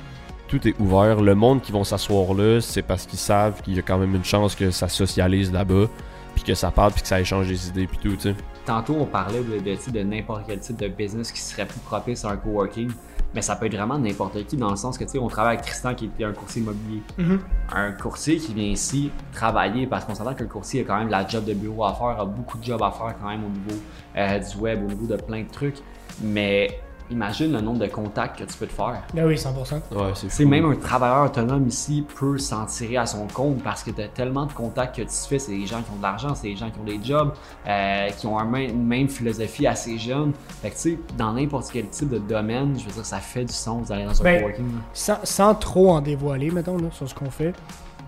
Tout est ouvert. Le monde qui vont s'asseoir là, c'est parce qu'ils savent qu'il y a quand même une chance que ça socialise là-bas puis que ça parle, puis que ça échange des idées, puis tout, tu sais. Tantôt, on parlait de, de, de n'importe quel type de business qui serait plus propice à un coworking mais ça peut être vraiment n'importe qui dans le sens que tu sais on travaille avec Tristan qui est un courtier immobilier mm-hmm. un courtier qui vient ici travailler parce qu'on s'entend que le courtier a quand même la job de bureau à faire a beaucoup de jobs à faire quand même au niveau euh, du web au niveau de plein de trucs mais imagine le nombre de contacts que tu peux te faire. Ben oui, 100%. Ouais, c'est même un travailleur autonome ici peut s'en tirer à son compte parce que tu as tellement de contacts que tu fais. C'est des gens qui ont de l'argent, c'est des gens qui ont des jobs, euh, qui ont une même philosophie assez jeune. Fait que tu sais, dans n'importe quel type de domaine, je veux dire, ça fait du sens d'aller dans un ben, coworking. Sans, trop en dévoiler, mettons, là, sur ce qu'on fait.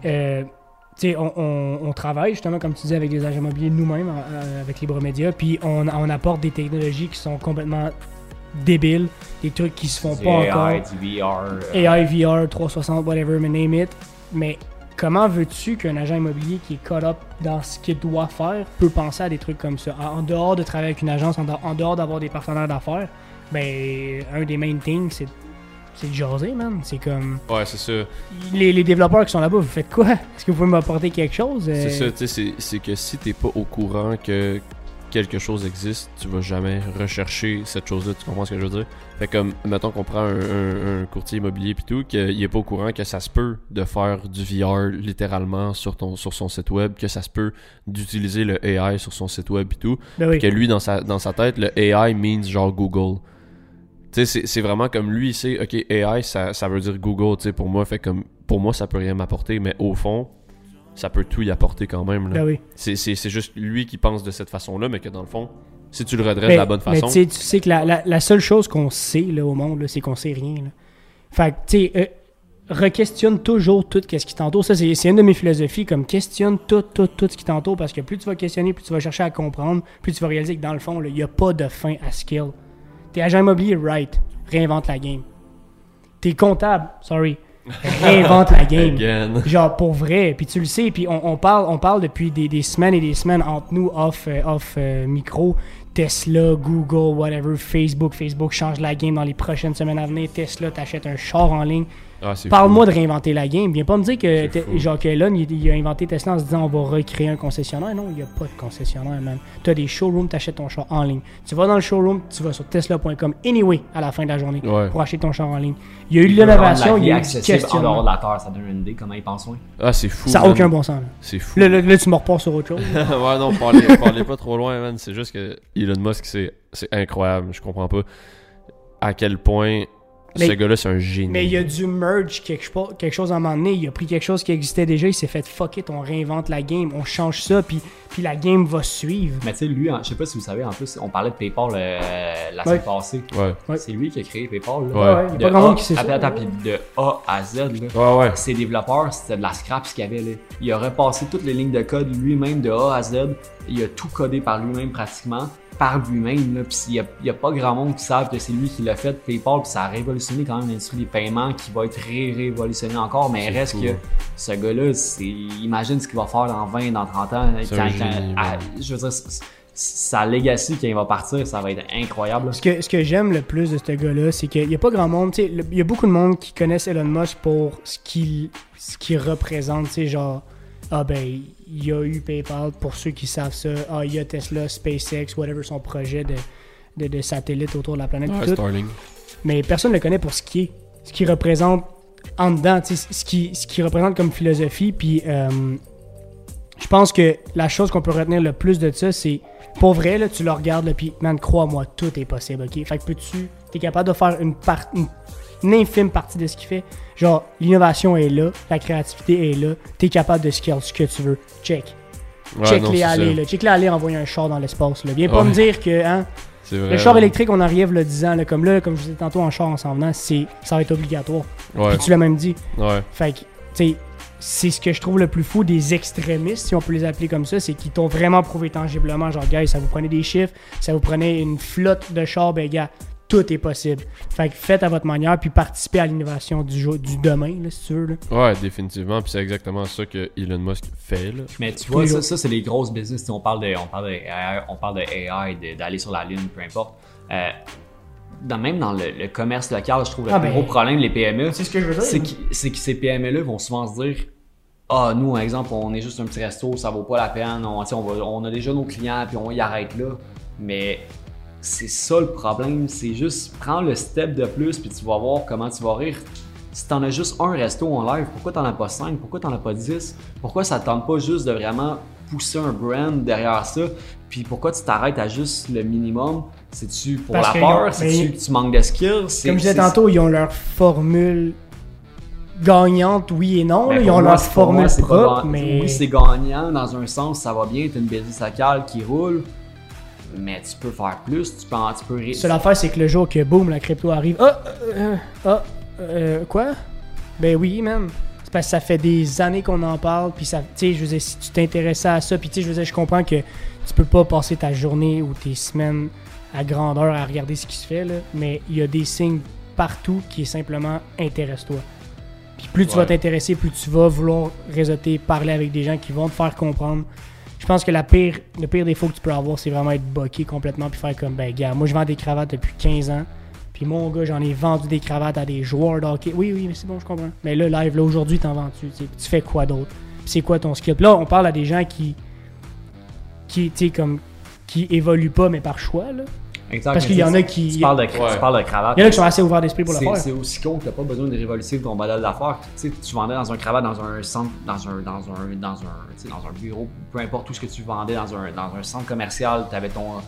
Euh, on, on, travaille justement, comme tu disais, avec des agents immobiliers nous-mêmes, euh, avec Libremedia, puis on, on, apporte des technologies qui sont complètement débiles, des trucs qui se font pas encore. AI, VR. 360, whatever, mais name it. Mais comment veux-tu qu'un agent immobilier qui est caught up dans ce qu'il doit faire peut penser à des trucs comme ça? En, dehors de travailler avec une agence, en, dehors d'avoir des partenaires d'affaires, ben, un des main things, c'est c'est de jaser, man. C'est comme. Ouais, c'est ça. Les, les, développeurs qui sont là-bas, vous faites quoi? Est-ce que vous pouvez m'apporter quelque chose? C'est ça, tu sais, c'est que si t'es pas au courant que quelque chose existe, tu vas jamais rechercher cette chose-là, tu comprends ce que je veux dire? Fait comme, mettons qu'on prend un, courtier immobilier pis tout, qu'il est pas au courant que ça se peut de faire du VR littéralement sur ton sur son site web, que ça se peut d'utiliser le AI sur son site web et tout, ben que lui dans sa dans sa tête le AI means genre Google. Tu sais c'est vraiment comme lui il sait OK AI ça, ça veut dire Google, tu sais pour moi fait comme pour moi ça peut rien m'apporter mais au fond ça peut tout y apporter quand même. Là. Ben oui. C'est juste lui qui pense de cette façon-là, mais que dans le fond, si tu le redresses de la bonne façon. Mais tu sais que la, la, seule chose qu'on sait là, au monde, c'est qu'on sait rien. Là. Fait que, tu sais, euh, re-questionne toujours tout ce qui t'entoure. Ça, c'est une de mes philosophies, comme questionne tout, tout, tout ce qui t'entoure, parce que plus tu vas questionner, plus tu vas chercher à comprendre, plus tu vas réaliser que dans le fond, il n'y a pas de fin à skill. T'es agent immobilier, right. Réinvente la game. T'es comptable, sorry réinvente la game. Genre pour vrai. Puis tu le sais, puis on, parle, on parle depuis des, semaines et des semaines entre nous off, euh, off euh, micro. Tesla, Google, whatever, Facebook, Facebook change la game dans les prochaines semaines à venir. Tesla, t'achètes un char en ligne. Ah, Parle-moi de réinventer la game. Viens pas me dire que Jacques Elon, il, a inventé Tesla en se disant on va recréer un concessionnaire. Non, il n'y a pas de concessionnaire, man. Tu as des showrooms, tu achètes ton char en ligne. Tu vas dans le showroom, tu vas sur tesla.com anyway à la fin de la journée pour acheter ton char en ligne. Il y a eu l'innovation, il y a eu question. En dehors de la terre, ça donne une idée comment ils pensent. Ah, c'est fou. Ça n'a aucun bon sens. C'est fou. Là, là, tu me repars sur autre chose. ouais, non, parlez, parlez pas trop loin, man. C'est juste que Elon Musk, c'est incroyable. Je comprends pas à quel point ce gars-là, c'est un génie. Mais il a dû merge quelque, quelque chose à un moment donné. Il a pris quelque chose qui existait déjà. Il s'est fait fuck it, on réinvente la game, on change ça, puis, puis la game va suivre. Mais tu sais, lui, je sais pas si vous savez, en plus, on parlait de PayPal euh, la semaine passée. Ouais. C'est lui qui a créé PayPal. Là. Ouais, il y a pas grand monde qui sait ça. Attends, puis de A à Z, là, ouais, ses développeurs, c'était de la scrap ce qu'il y avait. Là. Il a repassé toutes les lignes de code lui-même de A à Z. Il a tout codé par lui-même pratiquement par lui-même. Puis il n'y a, pas grand monde qui savent que c'est lui qui l'a fait, PayPal, puis ça a révolutionné quand même l'industrie des paiements qui va être ré-révolutionné encore. Mais reste que ce gars-là, imagine ce qu'il va faire dans 20, dans 30 ans. je veux dire, sa legacy quand il va partir, ça va être incroyable. Ce que, ce que j'aime le plus de ce gars-là, c'est qu'il n'y a pas grand monde. Il y a beaucoup de monde qui connaissent Elon Musk pour ce qu'il ce représente. Genre, ah ben, il y a eu PayPal, pour ceux qui savent ça. Ah, il y a Tesla, SpaceX, whatever, son projet de, de, satellite autour de la planète. Mais personne ne le connaît pour ce qui est, ce qu'il représente en dedans, ce qui, ce qui représente comme philosophie. Puis, euh, je pense que la chose qu'on peut retenir le plus de ça, c'est pour vrai, là, tu le regardes, puis, man, crois-moi, tout est possible, ok? Fait que peux-tu, t'es capable de faire une, partie une infime partie de ce qu'il fait. Genre, l'innovation est là, la créativité est là, t'es capable de scale ce que tu veux. Check. Check les allées, là. Check les allées envoyer un char dans l'espace, là. Viens pas me dire que, hein, le char électrique, on arrive le 10 ans, là, comme là, comme je disais tantôt en char en s'en venant, c'est, ça va être obligatoire. Ouais. tu l'as même dit. Ouais. Fait que, tu sais, c'est ce que je trouve le plus fou des extrémistes, si on peut les appeler comme ça, c'est qu'ils t'ont vraiment prouvé tangiblement, genre, gars, ça vous prenait des chiffres, ça vous prenait une flotte de chars, ben, gars, tout est possible. Fait que faites à votre manière, puis participez à l'innovation du, du demain, là, si tu veux. Là. Ouais, définitivement. Puis c'est exactement ça que Elon Musk fait. Là. Mais tu vois, ça, ça c'est les grosses business. On parle de, on parle de AI, on parle de AI, d'aller sur la Lune, peu importe. Euh, dans, même dans le, commerce local, je trouve le ah, ben, gros problème les PME. C'est ce que je veux dire. C'est que, que, ces PME-là vont souvent se dire ah, nous, par exemple, on est juste un petit resto, ça vaut pas la peine, on, on, a déjà nos clients, puis on y arrête là. Mais c'est ça le problème, c'est juste prendre le step de plus, puis tu vas voir comment tu vas rire. Si t'en as juste un resto en live, pourquoi t'en as pas cinq? Pourquoi t'en as pas dix? Pourquoi ça te tente pas juste de vraiment pousser un brand derrière ça? Puis pourquoi tu t'arrêtes à juste le minimum? C'est-tu pour la peur? C'est-tu que tu manques de skills? Comme je disais tantôt, ils ont leur formule gagnante, oui et non. ils ont leur formule propre, mais... Oui, c'est gagnant dans un sens, ça va bien, t'as une business locale qui roule, mais tu peux faire plus, tu peux... Tu peux... Seule affaire, c'est que le jour que, boum, la crypto arrive, ah, euh, ah, euh, quoi? Ben oui, man. C'est parce que ça fait des années qu'on en parle, puis ça, tu sais, je veux dire, si tu t'intéressais à ça, puis tu sais, je veux dire, je comprends que tu peux pas passer ta journée ou tes semaines à grandeur à regarder ce qui se fait, là, mais il y a des signes partout qui est simplement intéresse-toi plus tu vas t'intéresser, plus tu vas vouloir réseauter, parler avec des gens qui vont te faire comprendre. Je pense que la pire, le pire défaut que tu peux avoir, c'est vraiment être boqué complètement puis faire comme, ben, gars, moi je vends des cravates depuis 15 ans. Puis mon gars, j'en ai vendu des cravates à des joueurs de. Oui, oui, mais c'est bon, je comprends. Mais là, live, là, aujourd'hui, t'en vends-tu? Tu fais quoi d'autre? c'est quoi ton skill? là, on parle à des gens qui, qui, tu comme, qui évoluent pas, mais par choix, là. Parce qu'il y en a qui. Tu parles de, cravate. Il y en a qui sont assez ouverts d'esprit pour le faire. C'est aussi con que tu n'as pas besoin de révolutionner ton modèle d'affaires. Tu, sais, tu vendais dans un cravate, dans un centre, dans un, dans un, dans un, dans un bureau, peu importe tout ce que tu vendais dans un, dans un centre commercial, tu avais ton,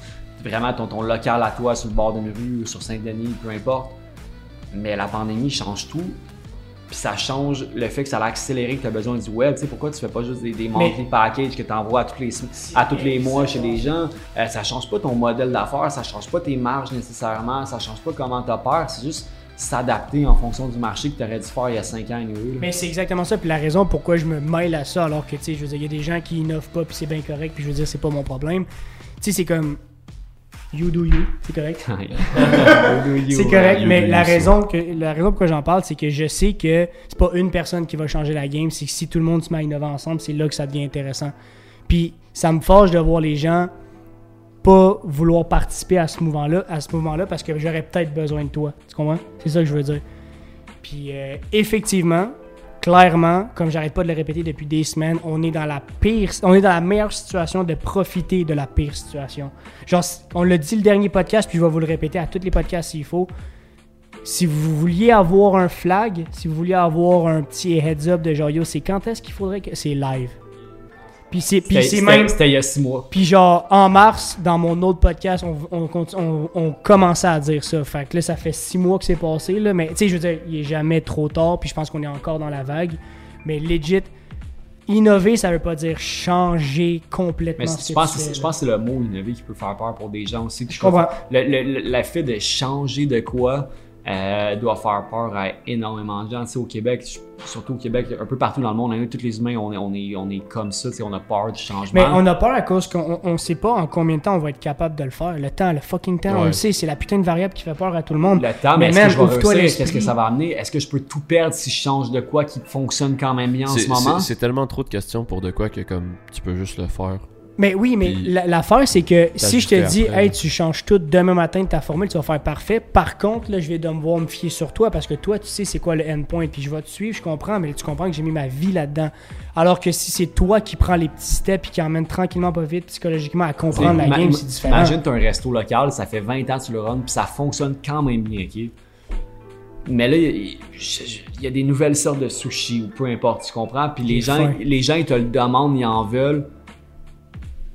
vraiment ton, ton local à toi sur le bord d'une rue, sur Saint-Denis, peu importe. Mais la pandémie change tout puis ça change le fait que ça a accéléré que tu as besoin du web. Tu sais, pourquoi tu fais pas juste des, des monthly packages que tu envoies à tous les, à tous les mois chez les gens? Euh, ça change pas ton modèle d'affaires, ça change pas tes marges nécessairement, ça change pas comment tu opères, c'est juste s'adapter en fonction du marché que tu aurais dû faire il y a 5 ans. Anyway, Mais c'est exactement ça. Puis la raison pourquoi je me mêle à ça, alors que, tu sais, je veux dire, il y a des gens qui innovent pas, puis c'est bien correct, puis je veux dire, c'est pas mon problème. Tu sais, c'est comme You do you, c'est correct. c'est correct, mais la raison, que, la raison pourquoi j'en parle, c'est que je sais que c'est pas une personne qui va changer la game, c'est que si tout le monde se met à innover ensemble, c'est là que ça devient intéressant. Puis ça me fâche de voir les gens pas vouloir participer à ce mouvement-là, à ce mouvement-là, parce que j'aurais peut-être besoin de toi. Tu comprends? C'est ça que je veux dire. Puis euh, effectivement, clairement, comme j'arrête pas de le répéter depuis des semaines, on est dans la pire, on est dans la meilleure situation de profiter de la pire situation. Genre, on l'a dit le dernier podcast, puis je vais vous le répéter à tous les podcasts s'il faut. Si vous vouliez avoir un flag, si vous vouliez avoir un petit heads up de genre c'est quand est-ce qu'il faudrait que c'est live. Puis c'est, même. C'était il y a six mois. Puis genre, en mars, dans mon autre podcast, on, on, on, commençait à dire ça. Fait que là, ça fait six mois que c'est passé. Là, mais tu sais, je veux dire, il est jamais trop tard. Puis je pense qu'on est encore dans la vague. Mais legit, innover, ça veut pas dire changer complètement. Mais je, pense je pense que c'est le mot innover qui peut faire peur pour des gens aussi. Je comprends. Le, le, le, fait de changer de quoi, euh, doit faire peur à énormément de gens. au Québec, surtout au Québec, un peu partout dans le monde, hein, tous les humains, on est, on est, on est comme ça, on a peur du changement. Mais on a peur à cause qu'on ne sait pas en combien de temps on va être capable de le faire. Le temps, le fucking temps, on le sait, c'est la putain de variable qui fait peur à tout le monde. Le temps, mais, est-ce que je vais Qu'est-ce que ça va amener? Est-ce que je peux tout perdre si je change de quoi qui fonctionne quand même bien en ce moment? C'est tellement trop de questions pour de quoi que comme tu peux juste le faire. Mais oui, mais l'affaire, c'est que si je te dis, hey, tu changes tout demain matin de ta formule, tu vas faire parfait. Par contre, là, je vais devoir me fier sur toi parce que toi, tu sais c'est quoi le endpoint. Puis je vais te suivre, je comprends, mais tu comprends que j'ai mis ma vie là-dedans. Alors que si c'est toi qui prends les petits steps et qui emmène tranquillement pas vite psychologiquement à comprendre la game, c'est différent. Imagine, tu as un resto local, ça fait 20 ans que tu le runs, puis ça fonctionne quand même bien, ok? Mais là, il y, a des nouvelles sortes de sushis ou peu importe, tu comprends? Puis les gens, les gens, ils te le demandent, ils en veulent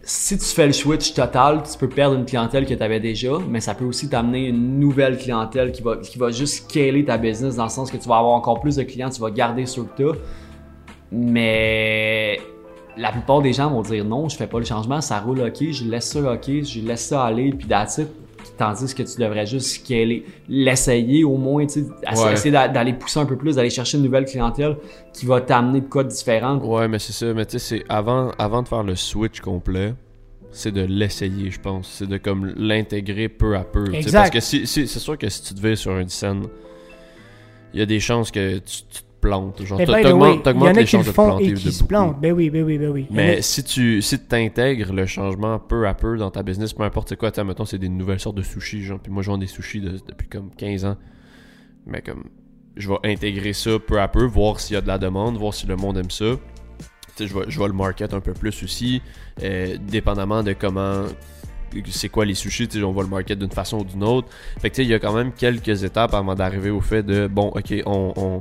si tu fais le switch total, tu peux perdre une clientèle que tu avais déjà, mais ça peut aussi t'amener une nouvelle clientèle qui va, qui va juste scaler ta business dans le sens que tu vas avoir encore plus de clients, tu vas garder ce que tu. Mais la plupart des gens vont dire non, je fais pas le changement, ça roule ok, je laisse ça ok, je laisse ça aller, puis that's it. Tandis que tu devrais juste scaler, l'essayer au moins, tu essayer d'aller pousser un peu plus, d'aller chercher une nouvelle clientèle qui va t'amener de quoi de différent. Ouais, mais c'est ça, mais tu sais, avant, avant de faire le switch complet, c'est de l'essayer, je pense. C'est de comme l'intégrer peu à peu. Parce que si, c'est sûr que si tu te vis sur une scène, il y a des chances que tu, tu plante. Genre, t'augmentes les chances de te planter et qui se plantent. Ben oui, ben oui, ben oui. Mais si tu si t'intègres le changement peu à peu dans ta business, peu importe quoi, tu mettons, c'est des nouvelles sortes de sushis, genre, puis moi, je vends des sushis depuis comme 15 ans. Mais comme, je vais intégrer ça peu à peu, voir s'il y a de la demande, voir si le monde aime ça. je vais, je vais le market un peu plus aussi, euh, dépendamment de comment c'est quoi les sushis, on va le market d'une façon ou d'une autre. Fait que il y a quand même quelques étapes avant d'arriver au fait de bon, ok, on, on,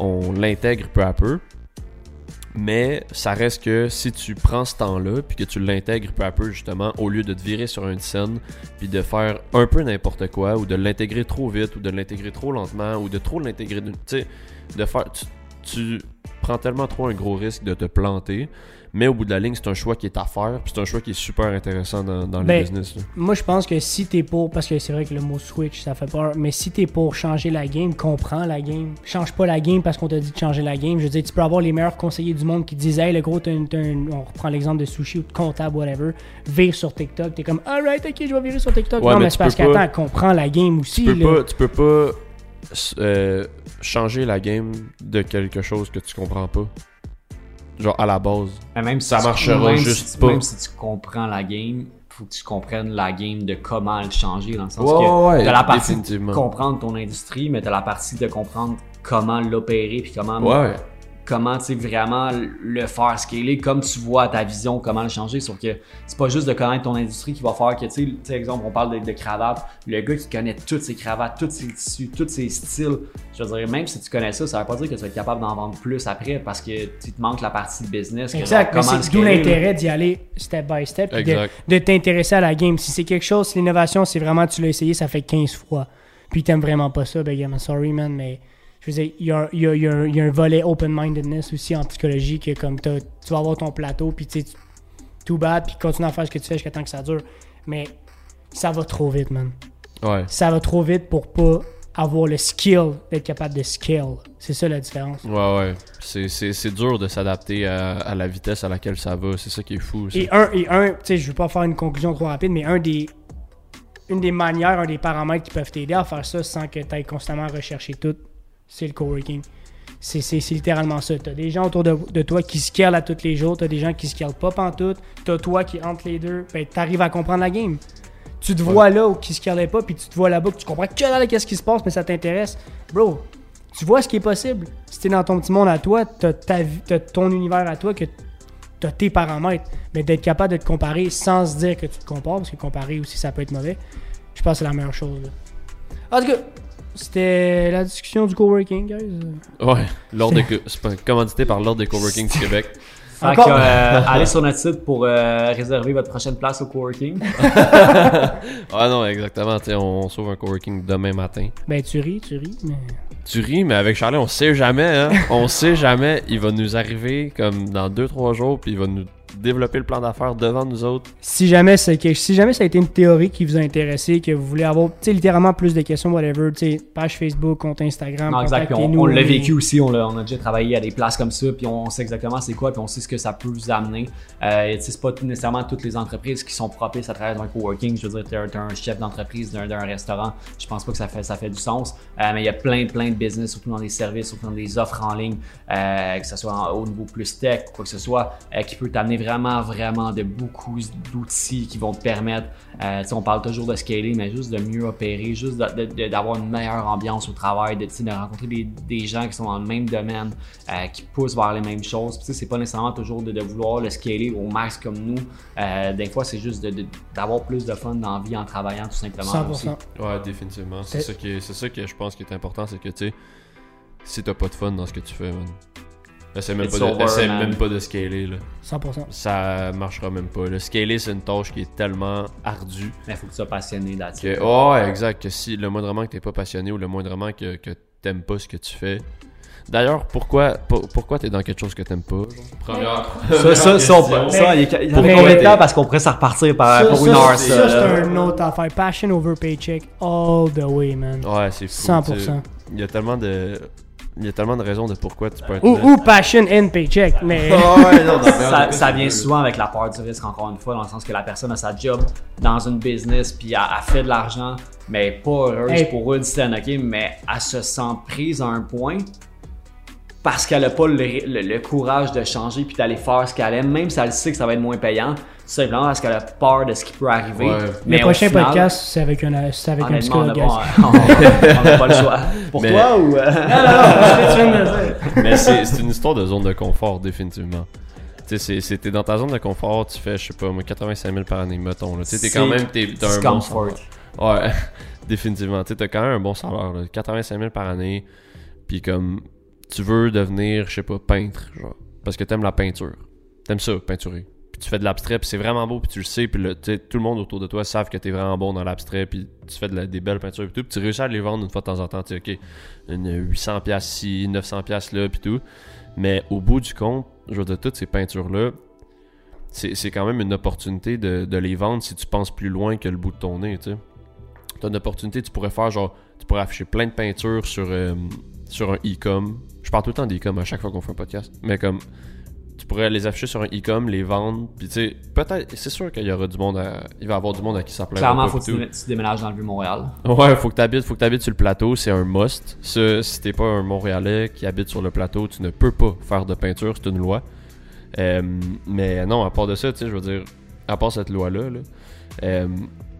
on l'intègre peu à peu. Mais ça reste que si tu prends ce temps-là, puis que tu l'intègres peu à peu, justement, au lieu de te virer sur une scène, puis de faire un peu n'importe quoi, ou de l'intégrer trop vite, ou de l'intégrer trop lentement, ou de trop l'intégrer. Tu sais, de faire. tu prends tellement trop un gros risque de te planter mais au bout de la ligne, c'est un choix qui est à faire, puis c'est un choix qui est super intéressant dans, dans le ben, business. Moi, je pense que si t'es pour, parce que c'est vrai que le mot switch, ça fait peur, mais si t'es pour changer la game, comprends la game. Change pas la game parce qu'on t'a dit de changer la game. Je veux dire, tu peux avoir les meilleurs conseillers du monde qui disent, hey, le gros, on reprend l'exemple de sushi ou de comptable, whatever, vire sur TikTok. T'es comme, alright, ok, je vais virer sur TikTok. non, mais, c'est parce qu'attends, comprends la game aussi. Tu peux pas. Tu peux pas euh, changer la game de quelque chose que tu comprends pas. Genre à la base. même ça marchera juste pas. Même si tu comprends la game, faut que tu comprennes la game de comment le changer dans le sens que t'as la partie de comprendre ton industrie, mais t'as la partie de comprendre comment l'opérer puis comment comment tu vraiment le faire scaler comme tu vois ta vision, comment le changer. Sauf que c'est pas juste de connaître ton industrie qui va faire que, tu sais, exemple, on parle de, de cravates. Le gars qui connaît toutes ses cravates, tous ses tissus, tous ses styles, je veux dire, même si tu connais ça, ça veut pas dire que tu vas être capable d'en vendre plus après parce que tu te manques la partie business. Exact, mais c'est d'où l'intérêt d'y aller step by step, de, de t'intéresser à la game. Si c'est quelque chose, si l'innovation, c'est vraiment tu l'as essayé, ça fait 15 fois, puis t'aimes vraiment pas ça, ben, I'm sorry, man, mais je veux dire, il y a, y, a, y, a, y a, un volet open-mindedness aussi en psychologie que comme tu vas avoir ton plateau, puis tu sais, tout bad, puis continue à faire ce que tu fais jusqu'à temps que ça dure. Mais ça va trop vite, man. Ouais. Ça va trop vite pour pas avoir le skill d'être capable de scale. C'est ça la différence. Ouais, ouais. C'est dur de s'adapter à, à, la vitesse à laquelle ça va. C'est ça qui est fou. Et un, et un tu sais, je veux pas faire une conclusion trop rapide, mais un des, une des manières, un des paramètres qui peuvent t'aider à faire ça sans que tu ailles constamment rechercher tout, c'est le coworking. C'est littéralement ça. T'as des gens autour de, toi qui scalent à tous les jours, t'as des gens qui scalent pas pantoute, t'as toi qui entre les deux, ben t'arrives à comprendre la game. Tu te vois là où qui scalait pas, puis tu te vois là-bas, tu comprends que là qu'est-ce qui se passe, mais ça t'intéresse. Bro, tu vois ce qui est possible. Si t'es dans ton petit monde à toi, t'as as ton univers à toi, que t'as tes paramètres, mais d'être capable de te comparer sans se dire que tu te compares, parce que comparer aussi ça peut être mauvais, je pense que c'est la meilleure chose. En tout cas, c'était la discussion du coworking, guys. Ouais, l'ordre de, c'est commandité par l'ordre des coworking du Québec. Fait que, euh, allez sur notre site pour euh, réserver votre prochaine place au coworking. ah non, exactement. On, on sauve un coworking demain matin. Ben, tu ris, tu ris, mais. Tu ris, mais avec Charlie, on sait jamais, hein. on sait jamais. Il va nous arriver comme dans 2-3 jours, puis il va nous développer le plan d'affaires devant nous autres. Si jamais, si jamais ça a été une théorie qui vous a intéressé, que vous voulez avoir littéralement plus de questions, whatever, page Facebook, compte Instagram, non, exact. On, on l'a vécu aussi, on a, on a, déjà travaillé à des places comme ça, puis on sait exactement c'est quoi, puis on sait ce que ça peut vous amener. Euh, c'est pas nécessairement toutes les entreprises qui sont propices à travers un coworking. Je veux dire, tu un chef d'entreprise d'un restaurant, je pense pas que ça fait, ça fait du sens. Euh, mais il y a plein, plein de business, surtout dans des services, surtout dans des offres en ligne, euh, que ce soit au niveau plus tech, quoi que ce soit, euh, qui peut t'amener vraiment, vraiment de beaucoup d'outils qui vont te permettre, euh, on parle toujours de scaler, mais juste de mieux opérer, juste d'avoir une meilleure ambiance au travail, de, de rencontrer des, des, gens qui sont dans le même domaine, euh, qui poussent vers les mêmes choses. Puis c'est pas nécessairement toujours de, vouloir le scaler au max comme nous. Euh, des fois, c'est juste d'avoir plus de fun dans la vie en travaillant tout simplement. 100%. Aussi. Ouais, définitivement. C'est ça, qui ça que je pense qui est important, c'est que tu sais, si t'as pas de fun dans ce que tu fais, man, Essaye même, pas de, même pas de scaler. Là. 100%. Ça marchera même pas. Le scaler, c'est une tâche qui est tellement ardue. Il faut que tu sois passionné là-dessus. ouais, exact. Que si le moindrement que t'es pas passionné ou le moindrement que, que t'aimes pas ce que tu fais. D'ailleurs, pourquoi, pour, pourquoi t'es dans quelque chose que t'aimes pas? Première. Ça, ça, ça, ça, il y a combien de temps? Parce qu'on pourrait s'en repartir par, pour une heure. Ça, c'est un autre affaire. Passion over paycheck all the way, man. Ouais, c'est fou. 100%. Il y a tellement de il y a tellement de raisons de pourquoi tu peux être. Ou, ou passion and paycheck, mais. ça, ça, vient souvent avec la peur du risque, encore une fois, dans le sens que la personne a sa job dans une business, puis elle, fait de l'argent, mais pas heureuse pour une scène, ok, mais elle se sent prise à un point parce qu'elle n'a pas le, courage de changer puis d'aller faire ce qu'elle aime, même si elle sait que ça va être moins payant, simplement parce qu'elle a peur de ce qui peut arriver. Mais le prochain podcast, c'est avec un, avec un psychologue. On n'a pas le choix. Pour toi ou. Euh? Mais c'est une histoire de zone de confort, définitivement. Tu sais, c'était dans ta zone de confort, tu fais, je sais pas, moi, 85 000 par année, mettons. Tu sais, t'es quand même. T'es, un bon salaire. Ouais, définitivement. T'as quand même un bon salaire, là, 85 000 par année. Puis comme, tu veux devenir, je sais pas, peintre, genre. Parce que t'aimes la peinture. T'aimes ça, peinturer. Puis tu fais de l'abstrait, puis c'est vraiment beau, puis tu le sais, puis le, tout le monde autour de toi savent que t'es vraiment bon dans l'abstrait, puis tu fais des belles peintures et tout, puis tu réussis à les vendre une fois de temps en temps, tu ok, une 800 pièces ici, 900 pièces là, puis tout. Mais au bout du compte, je veux toutes ces peintures-là, c'est quand même une opportunité de, les vendre si tu penses plus loin que le bout de ton nez, tu sais. Une opportunité, tu pourrais faire genre, tu pourrais afficher plein de peintures sur, euh, sur un e-com. Je parle tout le temps d'e-com à chaque fois qu'on fait un podcast, mais comme tu pourrais les afficher sur un e-com, les vendre, puis tu sais, peut-être, c'est sûr qu'il y aura du monde à, il va y avoir du monde à qui ça plaît. Clairement, faut que tu, déménages dans le Vieux-Montréal. Ouais, faut que tu habites, faut que tu habites sur le plateau, c'est un must. Ça, si t'es pas un Montréalais qui habite sur le plateau, tu ne peux pas faire de peinture, c'est une loi. Euh, mais non, à part de ça, tu sais, je veux dire, à part cette loi-là, euh,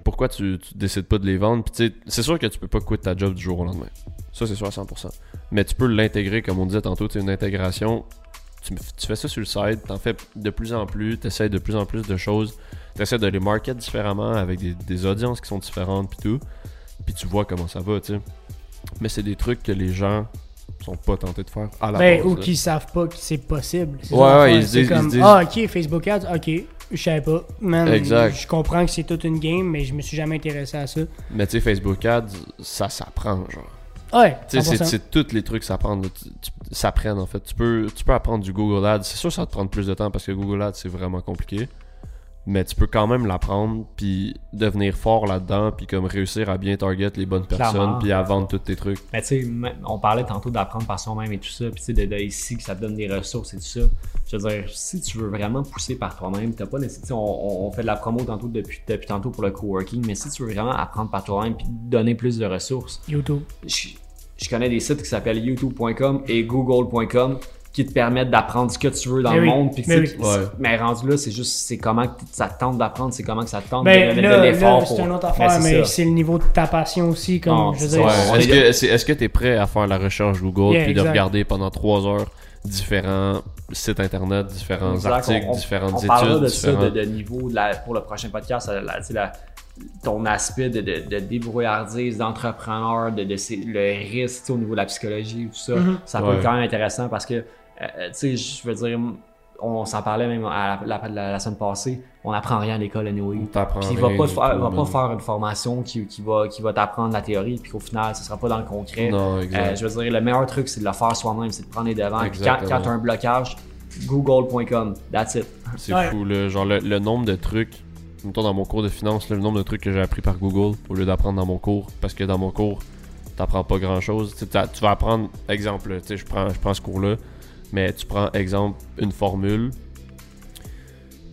pourquoi tu, tu, décides pas de les vendre? Puis c'est sûr que tu peux pas quitter ta job du jour au lendemain. Ça, c'est sûr à 100%. Mais tu peux l'intégrer, comme on disait tantôt, c'est une intégration tu, fais ça sur le site, t'en fais de plus en plus, t'essayes de plus en plus de choses, t'essaies de les market différemment avec des, audiences qui sont différentes puis tout, puis tu vois comment ça va, tu sais. Mais c'est des trucs que les gens sont pas tentés de faire à la ben, Ou qui savent pas que c'est possible. Ouais, ouais, ils, disent, comme, Ah, ok, Facebook Ads, ok, je savais pas. exact. Je comprends que c'est toute une game, mais je me suis jamais intéressé à ça. Mais tu sais, Facebook Ads, ça s'apprend, genre. Ouais, c'est tous les trucs s'apprennent. S'apprennent en fait. Tu peux, tu peux apprendre du Google Ads. C'est sûr que ça va te prendre plus de temps parce que Google Ads c'est vraiment compliqué mais tu peux quand même l'apprendre puis devenir fort là-dedans puis comme réussir à bien target les bonnes personnes puis à vendre tous tes trucs. Mais tu sais, on parlait tantôt d'apprendre par soi-même et tout ça, puis tu sais de, ici que ça te donne des ressources et tout ça. Je veux dire, si tu veux vraiment pousser par toi-même, t'as pas nécessairement, on, on, fait de la promo tantôt depuis, depuis tantôt pour le coworking, mais si tu veux vraiment apprendre par toi-même puis donner plus de ressources, YouTube. je connais des sites qui s'appellent youtube.com et google.com qui te permettent d'apprendre ce que tu veux dans le monde. Puis mais, mais, rendu là, c'est juste c'est comment ça te tente d'apprendre, c'est comment que ça te tente ben, de, de l'effort. C'est une autre affaire, mais c'est le niveau de ta passion aussi. Comme, je Est-ce que tu es, prêt à faire la recherche Google puis de regarder pendant trois heures différents sites internet, différents articles, différentes études. On parlera de ça, de, niveau pour le prochain podcast, la, ton aspect de, de, débrouillardise, d'entrepreneur, de, le risque au niveau de la psychologie, tout ça. Mm-hmm. Ça peut être quand même intéressant parce que tu sais, je veux dire, on s'en parlait même à la, la, semaine passée, on n'apprend rien à l'école anyway. Puis il va pas, faire, va pas faire une formation qui, qui va, qui va t'apprendre la théorie, puis qu'au final, ce sera pas dans le concret. Non, euh, je veux dire, le meilleur truc, c'est de le faire soi-même, c'est de prendre les devants. quand, quand tu as un blocage, google.com, that's it. C'est fou, là. Genre, le, nombre de trucs, mettons dans mon cours de finance, le nombre de trucs que j'ai appris par Google au lieu d'apprendre dans mon cours, parce que dans mon cours, t'apprends pas grand-chose. Tu vas apprendre, exemple, tu sais, je prends, je prends ce cours-là, mais tu prends, exemple, une formule,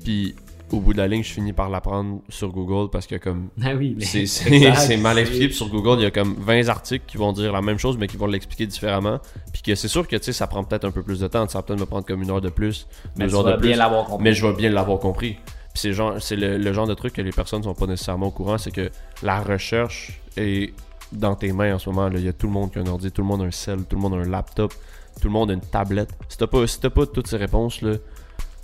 puis au bout de la ligne, je finis par l'apprendre sur Google parce que comme ah oui, c'est mal expliqué. sur Google, il y a comme 20 articles qui vont dire la même chose, mais qui vont l'expliquer différemment. Puis que c'est sûr que tu sais, ça prend peut-être un peu plus de temps. Ça va peut-être me prendre comme une heure de plus, mais heures de plus. Mais je vais bien l'avoir compris. Puis c'est le, le, genre de truc que les personnes sont pas nécessairement au courant, c'est que la recherche est dans tes mains en ce moment. Il y a tout le monde qui a un ordi, tout le monde a un cell, tout le monde a un laptop tout le monde a une tablette. Si t'as pas, pas toutes ces réponses, là,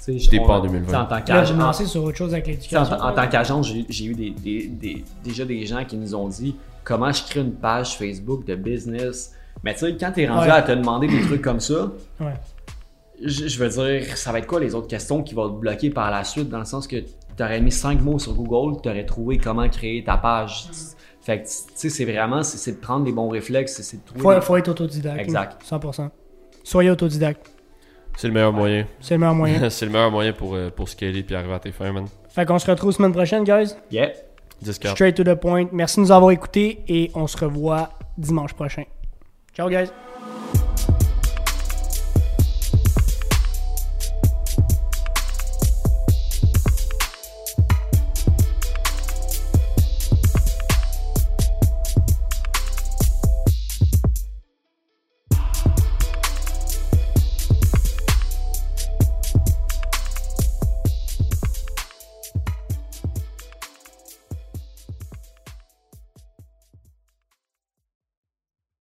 t'es pas en 2020. En tant qu'agent, sur autre chose avec l'éducation. En, tant qu'agent, j'ai eu des, déjà des gens qui nous ont dit comment je crée une page Facebook de business. Mais tu sais, quand t'es rendu à te demander des trucs comme ça, je, veux dire, ça va être quoi les autres questions qui vont te bloquer par la suite, dans le sens que t'aurais mis cinq mots sur Google, t'aurais trouvé comment créer ta page. Fait que, tu sais, c'est vraiment, c'est de prendre les bons réflexes, c'est de trouver. Faut, faut être autodidacte. Exact. 100%. Soyez autodidacte. C'est le meilleur moyen. C'est le meilleur moyen. c'est le meilleur moyen pour, euh, pour scaler et arriver à tes fins, man. Fait qu'on se retrouve semaine prochaine, guys. Yeah. Straight to the point. Merci de nous avoir écoutés et on se revoit dimanche prochain. Ciao, guys.